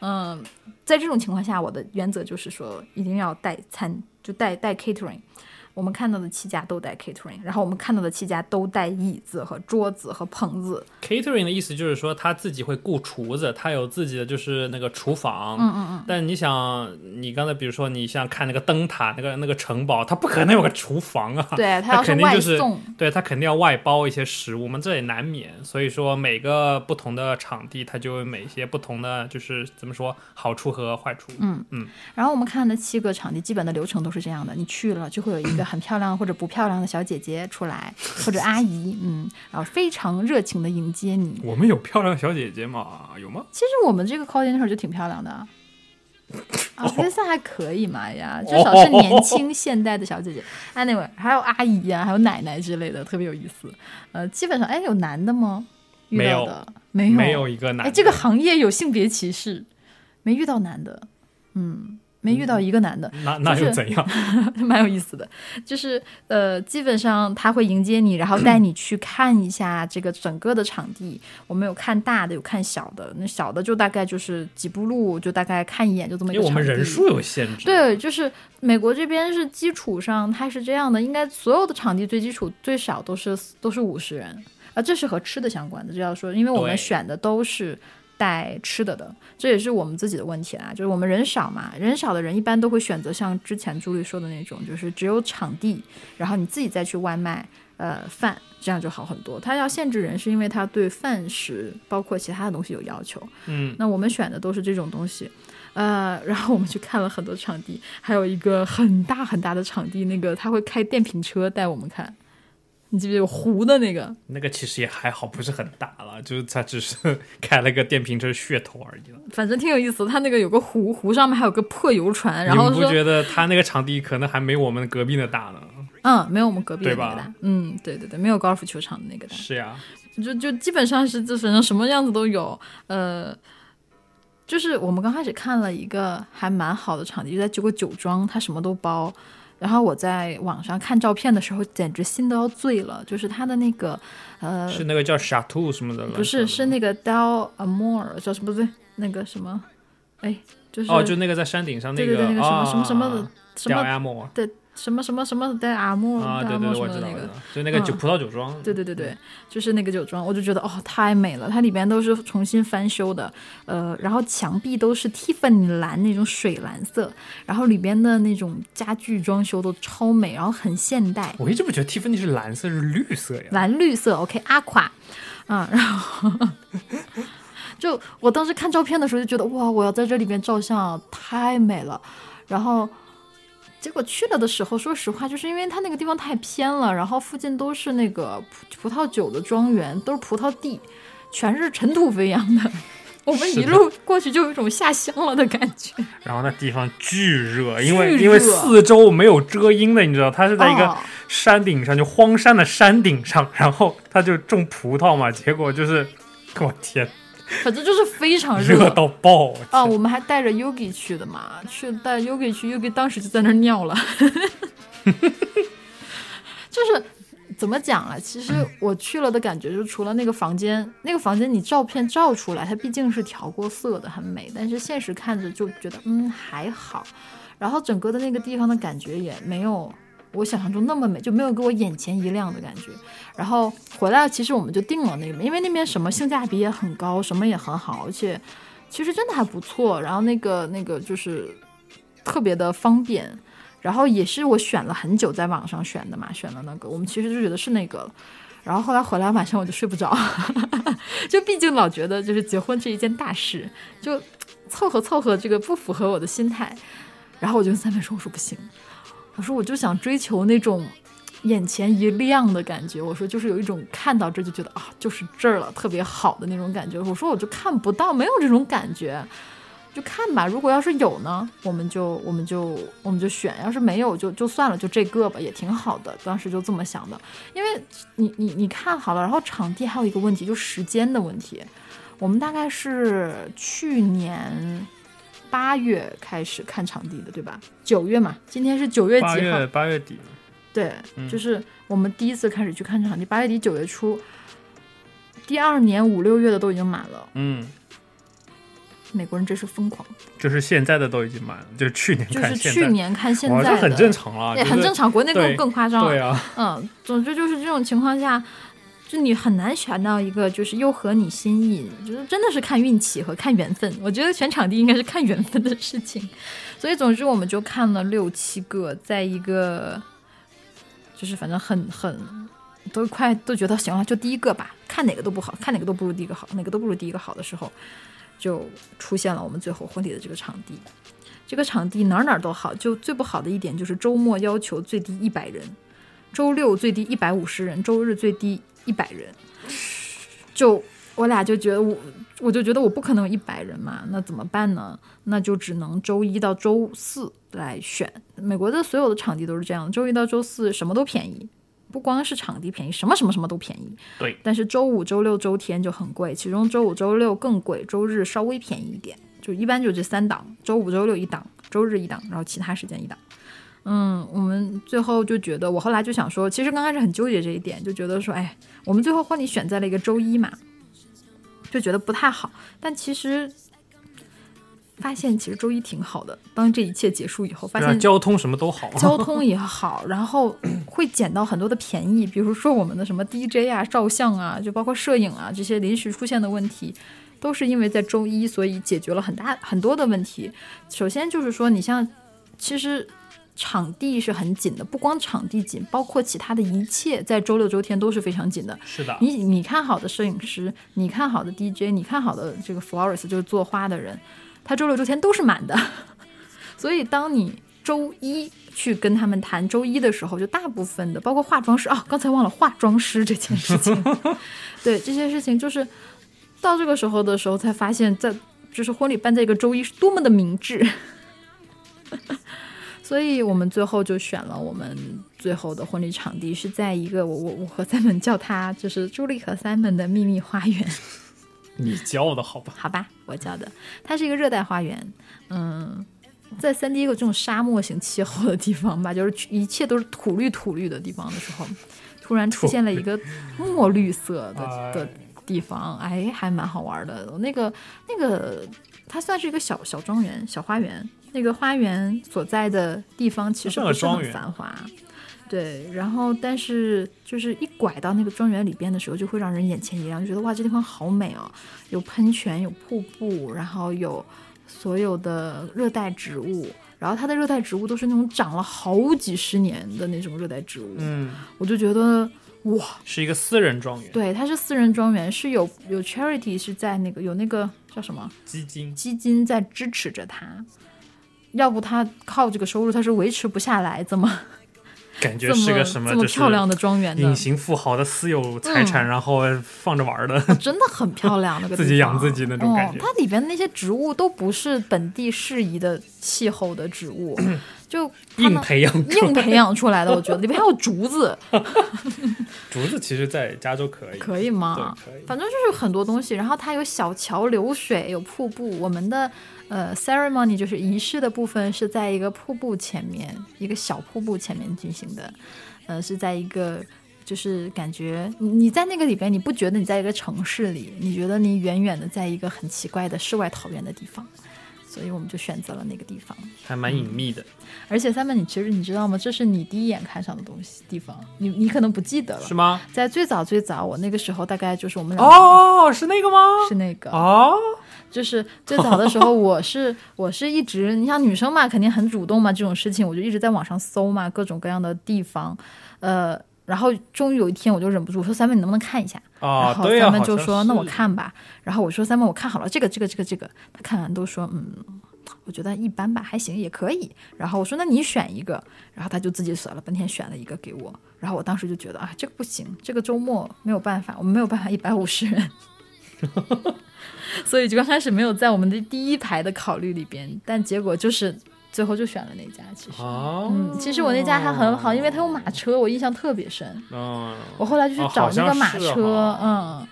嗯，在这种情况下，我的原则就是说，一定要带餐，就带带 catering。我们看到的七家都带 catering，然后我们看到的七家都带椅子和桌子和棚子。Catering 的意思就是说他自己会雇厨子，他有自己的就是那个厨房。嗯嗯嗯，但你想，你刚才比如说你像看那个灯塔，那个那个城堡，它不可能有个厨房啊。对，它肯定就是。对，它肯定要外包一些食物我们，这也难免。所以说，每个不同的场地，它就有每些不同的，就是怎么说好处和坏处。嗯嗯。然后我们看的七个场地，基本的流程都是这样的：你去了就会有一个很漂亮或者不漂亮的小姐姐出来，或者阿姨，嗯，然后非常热情的迎接你。我们有漂亮小姐姐吗？有吗？其实我们这个 coordinator 就挺漂亮的啊，啊，哦觉得算还可以嘛呀，至少是年轻现代的小姐姐。Anyway，还有阿姨呀、还有奶奶之类的，特别有意思。呃，基本上，哎，有男的吗？遇没有到的没有没有一个男的。哎，这个行业有性别歧视，没遇到男的，嗯，没遇到一个男的，那那又怎样？蛮有意思的。就是呃，基本上他会迎接你，然后带 你去看一下这个整个的场地。我们有看大的，有看小的，那小的就大概就是几步路，就大概看一眼就这么一因为我。们人数有限制。对，就是美国这边是基础上，它是这样的，应该所有的场地最基础最少都是都是五十人，啊，这是和吃的相关的，这要说，因为我们选的都是带吃的的，这也是我们自己的问题啦，就是我们人少嘛，人少的人一般都会选择像之前朱莉说的那种，就是只有场地，然后你自己再去外卖。呃，饭这样就好很多。他要限制人，是因为他对饭食包括其他的东西有要求。嗯，那我们选的都是这种东西，呃，然后我们去看了很多场地，还有一个很大很大的场地，那个他会开电瓶车带我们看，你记不记得有湖的那个？那个其实也还好，不是很大了，就是它只是 开了个电瓶车噱头而已了。反正挺有意思的。他那个有个湖，湖上面还有个破游船，然后，你不觉得它那个场地可能还没我们隔壁的大呢？嗯，没有我们隔壁的那个大，嗯，对对对，没有高尔夫球场的那个大，是呀，就就基本上是就反正什么样子都有，呃。就是我们刚开始看了一个还蛮好的场地，就在这个酒庄，它什么都包。然后我在网上看照片的时候，简直心都要醉了。就是它的那个，呃，是那个叫 Chateau 什么的了？不是是那个 Del Amor 叫什么？不对，那个什么，哎，就是哦，就那个在山顶上那对对对，那个什么、啊什么什么的什叫么 Amor 的什么什么什么的阿莫啊，对阿莫对我知道那个，就那个酒嗯葡萄酒庄。对对对对，就是那个酒庄，我就觉得哦，太美了，它里边都是重新翻修的，呃，然后墙壁都是蒂芙尼蓝那种水蓝色，然后里边的那种家具装修都超美，然后很现代，我一直不觉得蒂芙尼是蓝色，是绿色呀。蓝绿色，OK，阿垮，嗯，然后 就我当时看照片的时候就觉得哇，我要在这里边照相，太美了，然后。结果去了的时候，说实话，就是因为它那个地方太偏了，然后附近都是那个葡葡萄酒的庄园，都是葡萄地，全是尘土飞扬的。我们一路过去就有一种下乡了的感觉。然后那地方巨热，因为因为四周没有遮阴的，你知道，它是在一个哦山顶上，就荒山的山顶上，然后它就种葡萄嘛，结果就是，我天，反正就是非常热到爆！啊，我们还带着 Yogi 去的嘛，去带 Yogi 去，Yogi 当时就在那儿尿了，就是怎么讲啊？其实我去了的感觉，就除了那个房间，那个房间你照片照出来，它毕竟是调过色的，很美，但是现实看着就觉得嗯还好，然后整个的那个地方的感觉也没有。我想象中那么美，就没有给我眼前一亮的感觉。然后回来，其实我们就定了那边，因为那边什么性价比也很高，什么也很好，而且其实真的还不错。然后那个那个就是特别的方便，然后也是我选了很久，在网上选的嘛，选了那个，我们其实就觉得是那个了。然后后来回来晚上我就睡不着，就毕竟老觉得就是结婚这一件大事，就凑合凑合这个不符合我的心态。然后我就跟三妹说：“我说不行，我说我就想追求那种眼前一亮的感觉。我说就是有一种看到这就觉得啊，就是这儿了，特别好的那种感觉。我说我就看不到，没有这种感觉，就看吧。如果要是有呢，我们就我们就我们就选；要是没有就就算了，就这个吧，也挺好的。当时就这么想的，因为你你你看好了，然后场地还有一个问题，就时间的问题。我们大概是去年八月开始看场地的，对吧？九月嘛，今天是九月几号月？八月底，对，嗯就是我们第一次开始去看场地，八月底九月初，第二年五六月的都已经满了。嗯，美国人真是疯狂，就是现在的都已经满了，就是去年就是去年看现，在的，这很正常了，也很正常，国内更更夸张。对啊，嗯，总之就是这种情况下，就你很难选到一个就是又合你心意，就是真的是看运气和看缘分。我觉得选场地应该是看缘分的事情，所以总之我们就看了六七个，在一个就是反正很很都快都觉得行了，就第一个吧，看哪个都不好，看哪个都不如第一个好，哪个都不如第一个好的时候，就出现了我们最后婚礼的这个场地。这个场地哪哪都好，就最不好的一点就是周末要求最低一百人，周六最低一百五十人，周日最低一百人。就我俩就觉得我我就觉得我不可能有一百人嘛，那怎么办呢？那就只能周一到周四来选。美国的所有的场地都是这样，周一到周四什么都便宜，不光是场地便宜，什么什么什么都便宜。对，但是周五、周六、周天就很贵，其中周五、周六更贵，周日稍微便宜一点。就一般就这三档，周五、周六一档，周日一档，然后其他时间一档。嗯，我们最后就觉得，我后来就想说，其实刚开始很纠结这一点，就觉得说，哎，我们最后婚礼选在了一个周一嘛，就觉得不太好。但其实发现，其实周一挺好的。当这一切结束以后，发现交通什么都好，交通也好，然后会捡到很多的便宜，比如说我们的什么 DJ 啊、照相啊，就包括摄影啊这些临时出现的问题，都是因为在周一，所以解决了很大很多的问题。首先就是说，你像其实场地是很紧的，不光场地紧，包括其他的一切在周六周天都是非常紧的。是的，你你看好的摄影师，你看好的 DJ，你看好的这个 florist 就是做花的人，他周六周天都是满的。所以当你周一去跟他们谈周一的时候，就大部分的，包括化妆师啊，刚才忘了化妆师这件事情，对这些事情，就是到这个时候的时候才发现，在就是婚礼办在一个周一是多么的明智。所以我们最后就选了我们最后的婚礼场地是在一个我我我和 Simon 叫它就是朱莉和 Simon 的秘密花园，你教的好吧？好吧，我叫的，它是一个热带花园，嗯，在三第一个这种沙漠型气候的地方吧，就是一切都是土绿土绿的地方的时候，突然出现了一个墨绿色的哎的地方，哎，还蛮好玩的。那个那个，它算是一个小小庄园、小花园。那个花园所在的地方其实不是很繁华，对。然后，但是就是一拐到那个庄园里边的时候，就会让人眼前一亮，就觉得哇，这地方好美哦，有喷泉，有瀑布，然后有所有的热带植物。然后它的热带植物都是那种长了好几十年的那种热带植物，嗯，我就觉得哇，是一个私人庄园，对，它是私人庄园，是有有 charity 是在那个有那个叫什么？基金，基金在支持着他，要不他靠这个收入他是维持不下来，怎么？感觉是个什这么是漂亮的庄园的？隐，形富豪的私有财产，然后放着玩儿的，真的很漂亮那个 自己养自己那种感觉。哦。它里边那些植物都不是本地适宜的气候的植物，就硬培养出硬培养出来的，我觉得里面还有竹子，竹子，其实在加州可以，可以吗？可以。反正就是很多东西，然后它有小桥流水，有瀑布。我们的呃 ceremony 就是仪式的部分是在一个瀑布前面，一个小瀑布前面进行的，呃，是在一个就是感觉你你在那个里边，你不觉得你在一个城市里，你觉得你远远的在一个很奇怪的世外桃源的地方，所以我们就选择了那个地方。还蛮隐秘的，而且三本，你其实你知道吗？这是你第一眼看上的东西地方，你你可能不记得了是。吗？在最早最早，我那个时候大概就是我们俩哦，是那个吗？是那个哦，就是最早的时候，我是我是一直，你像女生嘛，肯定很主动嘛，这种事情我就一直在网上搜嘛，各种各样的地方，呃，然后终于有一天我就忍不住我说三妹，你能不能看一下？啊，然后三妹就说那我看吧，然后我说三妹我看好了，这个这个这个这个，他看完都说嗯。我觉得一般吧，还行，也可以。然后我说：“那你选一个。”然后他就自己选了半天，选了一个给我。然后我当时就觉得啊，这个不行，这个周末没有办法，我们没有办法一百五十人。所以就刚开始没有在我们的第一排的考虑里边，但结果就是最后就选了那家。其实，哦，嗯，其实我那家还很好，因为它有马车，我印象特别深。嗯，我后来就去哦找那个马车，哈嗯，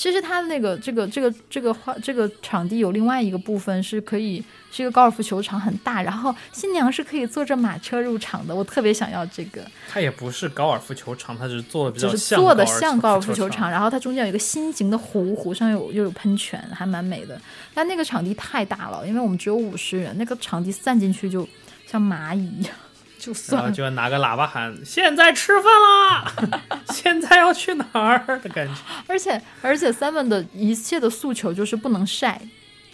其实它的那个这个这个这个花这个场地有另外一个部分是可以是一个高尔夫球场，很大，然后新娘是可以坐着马车入场的。我特别想要这个，它也不是高尔夫球场，它是做的比较就是做的像高尔夫球球场，然后它中间有一个心形的湖，湖上有又有喷泉，还蛮美的。但那个场地太大了，因为我们只有五十人，那个场地散进去就像蚂蚁一样，就然算了。后就要拿个喇叭喊：“现在吃饭啦！现在要去哪儿？”的感觉，而且而且 Seven 的一切的诉求就是不能晒，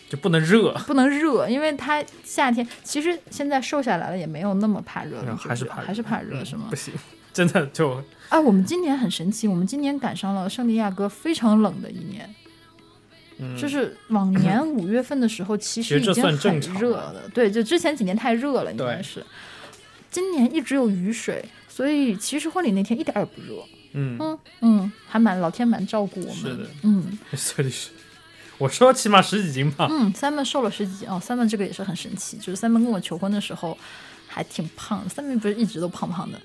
就不能热，不能热，因为他夏天其实现在瘦下来了，也没有那么怕热了，还是还是怕热嗯是吗不？行，真的就哎，我们今年很神奇，我们今年赶上了圣地亚哥非常冷的一年。嗯，就是往年五月份的时候，其实这已经很热了了。对，就之前几年太热了，应该是。今年一直有雨水，所以其实婚礼那天一点儿也不热。嗯，嗯嗯，还蛮老天蛮照顾我们。是的嗯 所以是，我说起码十几斤吧，嗯，Simon 瘦了十几斤哦，Simon 这个也是很神奇，就是 Simon 跟我求婚的时候还挺胖的，Simon 不是一直都胖胖的。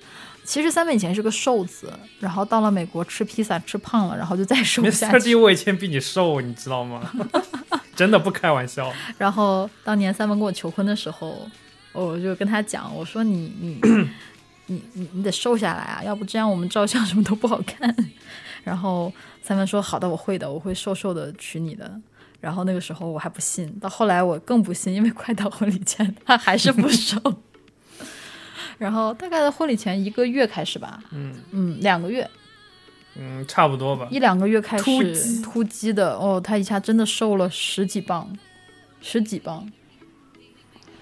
其实 Simon 以前是个瘦子，然后到了美国吃披萨吃胖了，然后就再瘦下.去。我以前比你瘦，你知道吗？真的不开玩笑。然后当年 Simon 跟我求婚的时候，我就跟他讲，我说你你你你你得瘦下来啊，要不这样我们照相什么都不好看。然后 Simon 说好的，我会的，我会瘦瘦的娶你的。然后那个时候我还不信，到后来我更不信，因为快到婚礼前他还是不瘦。然后大概在婚礼前一个月开始吧，嗯嗯，两个月，嗯，差不多吧。一两个月开始突击突击的哦，他一下真的瘦了十几磅，十几磅。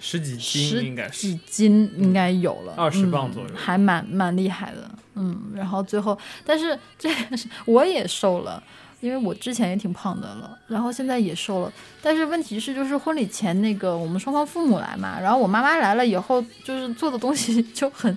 十几斤十应该是几斤应该有了，二十磅左右嗯还蛮蛮厉害的。嗯，然后最后，但是这个是我也瘦了，因为我之前也挺胖的了，然后现在也瘦了。但是问题是，就是婚礼前那个我们双方父母来嘛，然后我妈妈来了以后，就是做的东西 就很。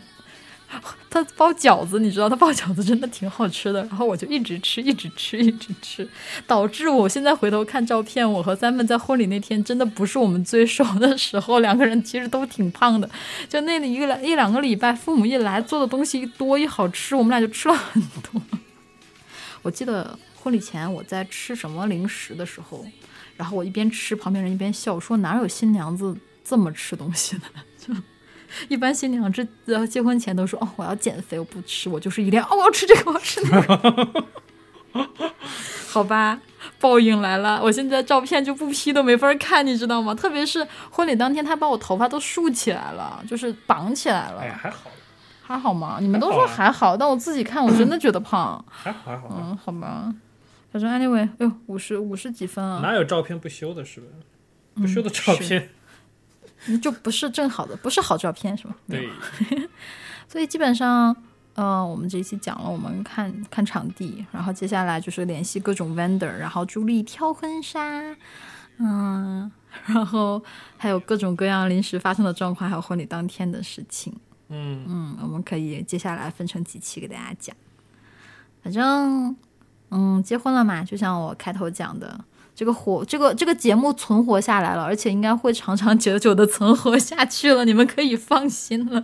他包饺子，你知道他包饺子真的挺好吃的，然后我就一直吃，一直吃，一直吃，导致我现在回头看照片，我和三妹在婚礼那天真的不是我们最熟的时候，两个人其实都挺胖的。就那一个一两个礼拜，父母一来做的东西一多一好吃，我们俩就吃了很多。我记得婚礼前我在吃什么零食的时候，然后我一边吃，旁边人一边笑，说哪有新娘子这么吃东西的？就 一般新娘之呃结婚前都说哦我要减肥，我不吃，我就是一定要哦我要吃这个，我要吃那个。好吧，报应来了！我现在照片就不 P 都没法看，你知道吗？特别是婚礼当天，他把我头发都竖起来了，就是绑起来了。哎呀，还好，还好吗？你们都说还好，但我自己看我真的觉得胖。还好，还好。嗯，好吧。反正 anyway，哎呦，五十五十几分啊，哪有照片不修的，是吧？不修的照片，就不是正好的，不是好照片是吗？对，所以基本上，呃，我们这一期讲了我们看看场地，然后接下来就是联系各种 vendor，然后助力挑婚纱，嗯，然后还有各种各样临时发生的状况，还有婚礼当天的事情。嗯，嗯，我们可以接下来分成几期给大家讲。反正，嗯，结婚了嘛，就像我开头讲的，这个活，这个这个节目存活下来了，而且应该会长长久久的存活下去了，你们可以放心了。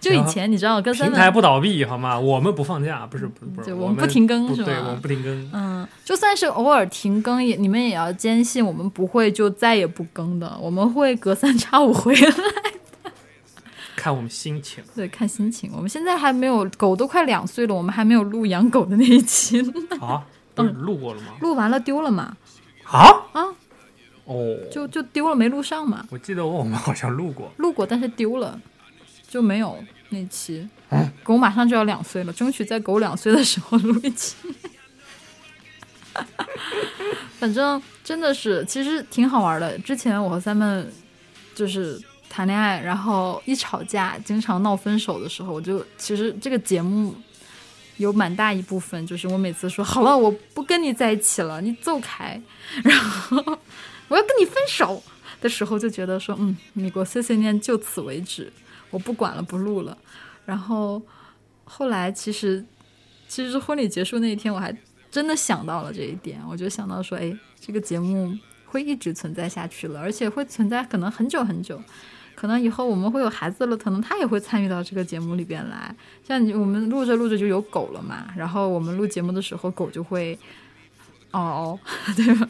就以前你知道跟三，平台不倒闭好吗？我们不放假，不是不是不是，我们不停更是吧对，我们不停更。嗯，就算是偶尔停更，也你们也要坚信我们不会就再也不更的，我们会隔三差五回来。看我们心情。对，看心情。我们现在还没有，狗都快两岁了，我们还没有录养狗的那一期呢。啊，不是录过了吗？录完了丢了嘛？啊啊，哦，就就丢了，没录上嘛。我记得我们好像录过。录过，但是丢了，就没有那期。狗马上就要两岁了，争取在狗两岁的时候录一期。反正真的是，其实挺好玩的。之前我和三妹就是谈恋爱，然后一吵架，经常闹分手的时候，我就其实这个节目有蛮大一部分就是我每次说好了，我不跟你在一起了，你走开，然后我要跟你分手的时候，就觉得说，嗯，美国碎碎念就此为止，我不管了，不录了。然后后来其实其实婚礼结束那一天，我还真的想到了这一点，我就想到说，哎，这个节目会一直存在下去了，而且会存在可能很久很久。可能以后我们会有孩子了，可能他也会参与到这个节目里边来。像你我们录着录着就有狗了嘛，然后我们录节目的时候，狗就会嗷，对吧？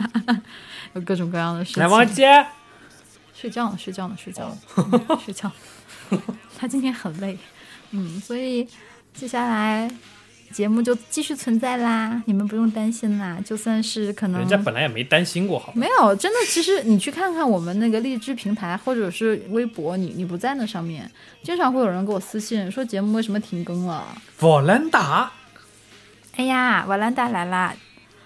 有各种各样的事情。来，王姐，睡觉了，睡觉了，睡觉呢，嗯睡觉。他今天很累，嗯，所以接下来节目就继续存在啦，你们不用担心啦。就算是可能人家本来也没担心过，好吧？没有，真的，其实你去看看我们那个荔枝平台或者是微博，你你不在那上面，经常会有人给我私信说节目为什么停更了。瓦兰达，哎呀，瓦兰达来啦，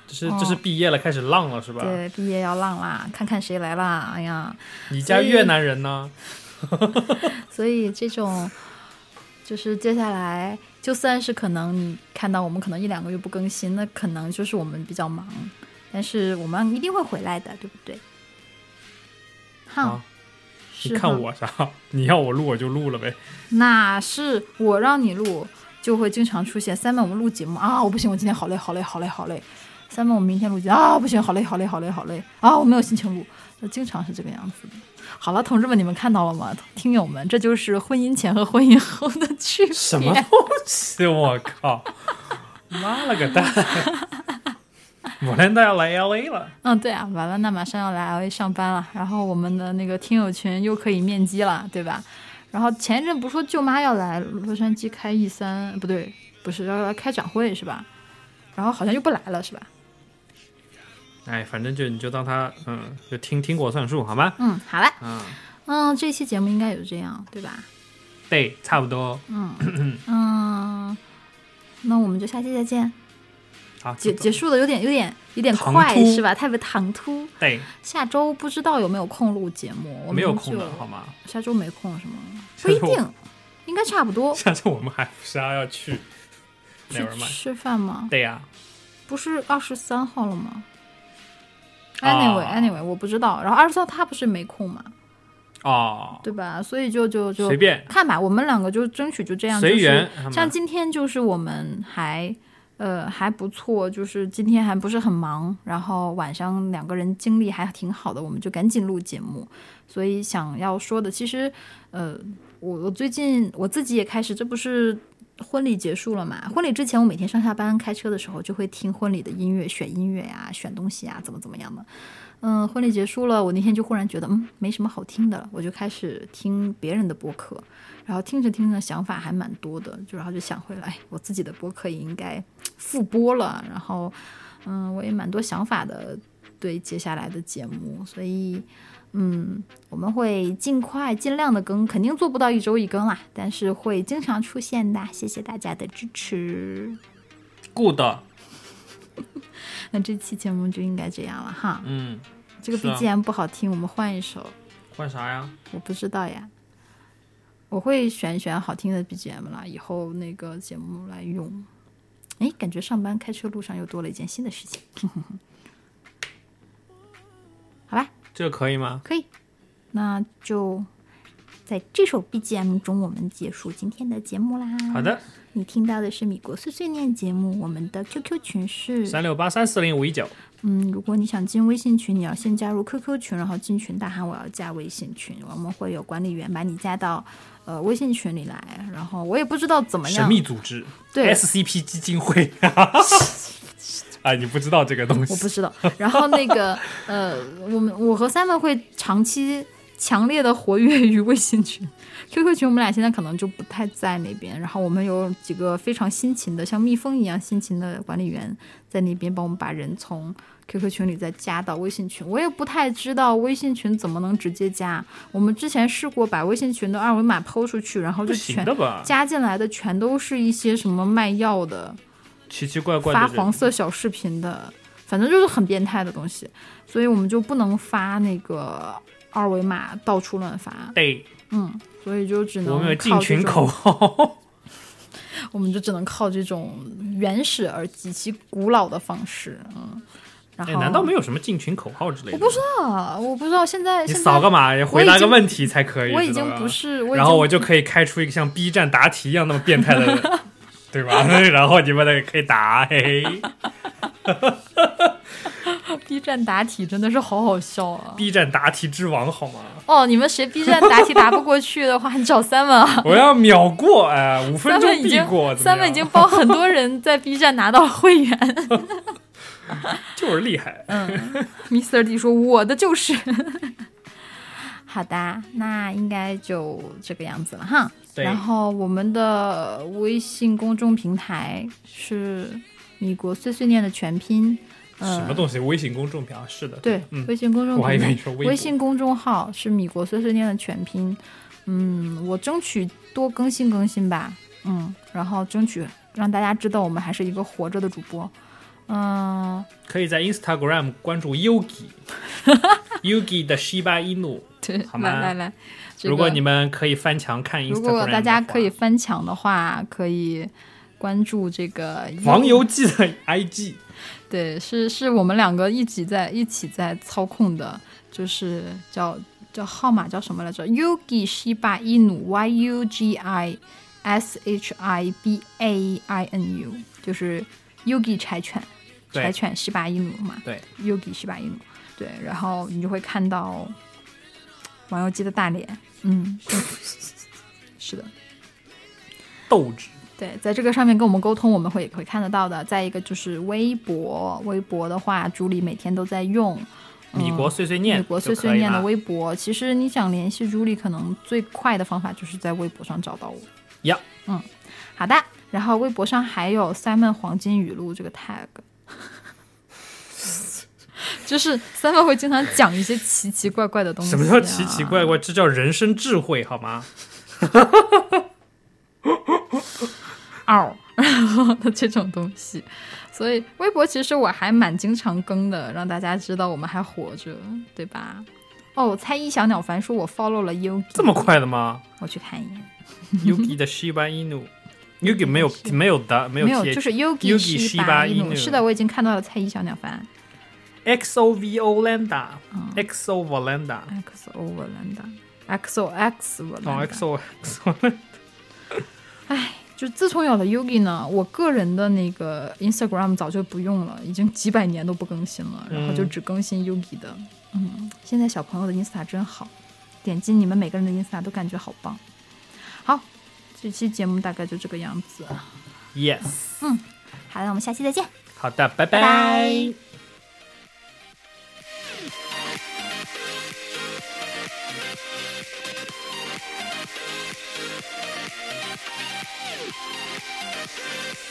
这是这是毕业了开始浪了是吧？对，毕业要浪啦，看看谁来啦。哎呀，你家越南人呢？所以 这种就是接下来，就算是可能你看到我们可能一两个月不更新，那可能就是我们比较忙，但是我们一定会回来的，对不对？好，你看我啥？你要我录我就录了呗。哪是我让你录，就会经常出现。三妹，我们录节目啊，我不行，我今天好累，好累，好累，好累。三妹，我们明天录节目啊，不行，好累，好累，好累，好累啊，我没有心情录。那经常是这个样子的。好了，同志们，你们看到了吗？听友们，这就是婚姻前和婚姻后的区别。什么 东西？我靠！妈了个蛋！我现在要来 L A 了，嗯，对啊，完了，那马上要来 LA 上班了，然后我们的那个听友群又可以面基了，对吧？然后前一阵不是说舅妈要来洛杉矶开 E 三，不对，不是要来开展会是吧？然后好像又不来了是吧？哎，反正就你就当他嗯，就听听过算数，好吗？嗯，好了，嗯，嗯，这期节目应该也就这样，对吧？对，差不多。嗯 嗯，那我们就下期再见。好，结结束的有点有点有点快是吧？特别唐突。对，下周不知道有没有空录节目，我们没有空就的好吗？下周没空是吗？不一定，应该差不多。下周我们还不是还要去去吃饭吗？对呀、不是二十三号了吗啊？Anyway anyway，我不知道。然后二十三他不是没空嘛，哦，对吧？所以就就就随便看吧，我们两个就争取就这样，随缘就是像今天就是我们还呃还不错，就是今天还不是很忙，然后晚上两个人精力还挺好的，我们就赶紧录节目。所以想要说的，其实呃，我我最近我自己也开始，这不是。婚礼结束了嘛？婚礼之前，我每天上下班开车的时候就会听婚礼的音乐，选音乐呀、选东西啊，怎么怎么样的。嗯，婚礼结束了，我那天就忽然觉得，嗯，没什么好听的了，我就开始听别人的播客，然后听着听着想法还蛮多的，就然后就想回来，我自己的播客也应该复播了，然后，嗯，我也蛮多想法的，对接下来的节目，所以，嗯，我们会尽快尽量的更，肯定做不到一周一更啦，但是会经常出现的，谢谢大家的支持。，good，那这期节目就应该这样了哈，嗯，这个 BGM 不好听，我们换一首。换啥呀？我不知道呀，我会选一选好听的 BGM 啦，以后那个节目来用。哎，感觉上班开车路上又多了一件新的事情。这个可以吗？可以，那就在这首 BGM 中，我们结束今天的节目啦。好，的，你听到的是米国碎碎念节目，我们的 QQ 群是三六八三四零五一九，嗯，如果你想进微信群，你要先加入 QQ 群，然后进群大喊我要加微信群，我们会有管理员把你加到呃微信群里来。然后我也不知道怎么样神，秘组织对，SCP 基金会。啊，你不知道这个东西？我不知道。然后那个呃，我们我和 Simon 会长期强烈的活跃于微信群。QQ 群我们俩现在可能就不太在那边，然后我们有几个非常辛勤的，像蜜蜂一样辛勤的管理员在那边帮我们把人从 QQ 群里再加到微信群。我也不太知道微信群怎么能直接加。我们之前试过把微信群的二维码抛出去，然后不就全行的吧？加进来的全都是一些什么卖药的。奇奇怪怪的发黄色小视频的，反正就是很变态的东西，所以我们就不能发那个二维码到处乱发，对，嗯，所以就只能我们有进群口，号。我们就只能靠这种原始而极其古老的方式，嗯，然哎，后难道没有什么进群口号之类的？我不知道，我不知道现在你扫个码，回答个问题才可以。我已经不是，然后我就可以开出一个像 B 站答题一样那么变态的人，对吧？然后你们也可以答，嘿嘿。B 站答题真的是好好笑啊！B 站答题之王好吗？哦，你们谁 B 站答题答不过去的话，你找三文啊。我要秒过，哎，五分钟已经必过。三文已经帮很多人在 B 站拿到了会员。就是厉害。嗯，Mr. D 说我的就是。好的，那应该就这个样子了哈。对然后我们的微信公众平台是米国碎碎念的全拼。呃、什么东西？微信公众号是的，对，嗯，微信公众我还以为你说微博微信公众号是米国碎碎念的全拼。嗯，我争取多更新更新吧。嗯，然后争取让大家知道我们还是一个活着的主播。嗯，可以在 Instagram 关注 Yugi，Yugi 的西巴伊努。对，好吗来来来，这如果你们可以翻墙看 Instagram，如果大家可以翻墙的话，可以关注这个黄油记的 IG，对，是是我们两个一起在一起在操控的，就是叫叫号码叫什么来着？Yugi 西巴伊努 Y U G I S H I B A I N U，就是 Yugi 柴犬，柴犬西巴伊努嘛。对，Yugi 西巴伊努，对，然后你就会看到王油基的大脸，嗯，是的。斗志。对，在这个上面跟我们沟通，我们会会看得到的。再一个就是微博，微博的话，朱莉每天都在用。米国碎碎念，米国碎碎念的微博，其实你想联系朱莉，可能最快的方法就是在微博上找到我。呀，嗯，好的。然后微博上还有 Simon 黄金语录这个 tag，就是 Simon 会经常讲一些奇奇怪怪的东西、啊。什么叫奇奇怪怪？这叫人生智慧，好吗？嗷，然后的这种东西。所以微博其实我还蛮经常更的，让大家知道我们还活着，对吧？哦，猜一小鸟凡说我 follow 了 Yugi，这么快的吗我去看一眼。？Yugi 的西巴伊努，Yugi 没有没有的没有没有，T 就是 Yugi 西西巴伊努是的，我已经看到了猜一小鸟凡 XO Volanda 嗯 XO Volanda XO 文兰达，XO X 文哦兰达。XO XO 唉，就自从有了 Yugi 呢，我个人的那个 Instagram 早就不用了，已经几百年都不更新了，然后就嗯只更新 Yugi 的。嗯，现在小朋友的 Insta 真好，点击你们每个人的 Insta 都感觉好棒。好，这期节目大概就这个样子。Yes，嗯好，了我们下期再见。好的，拜拜拜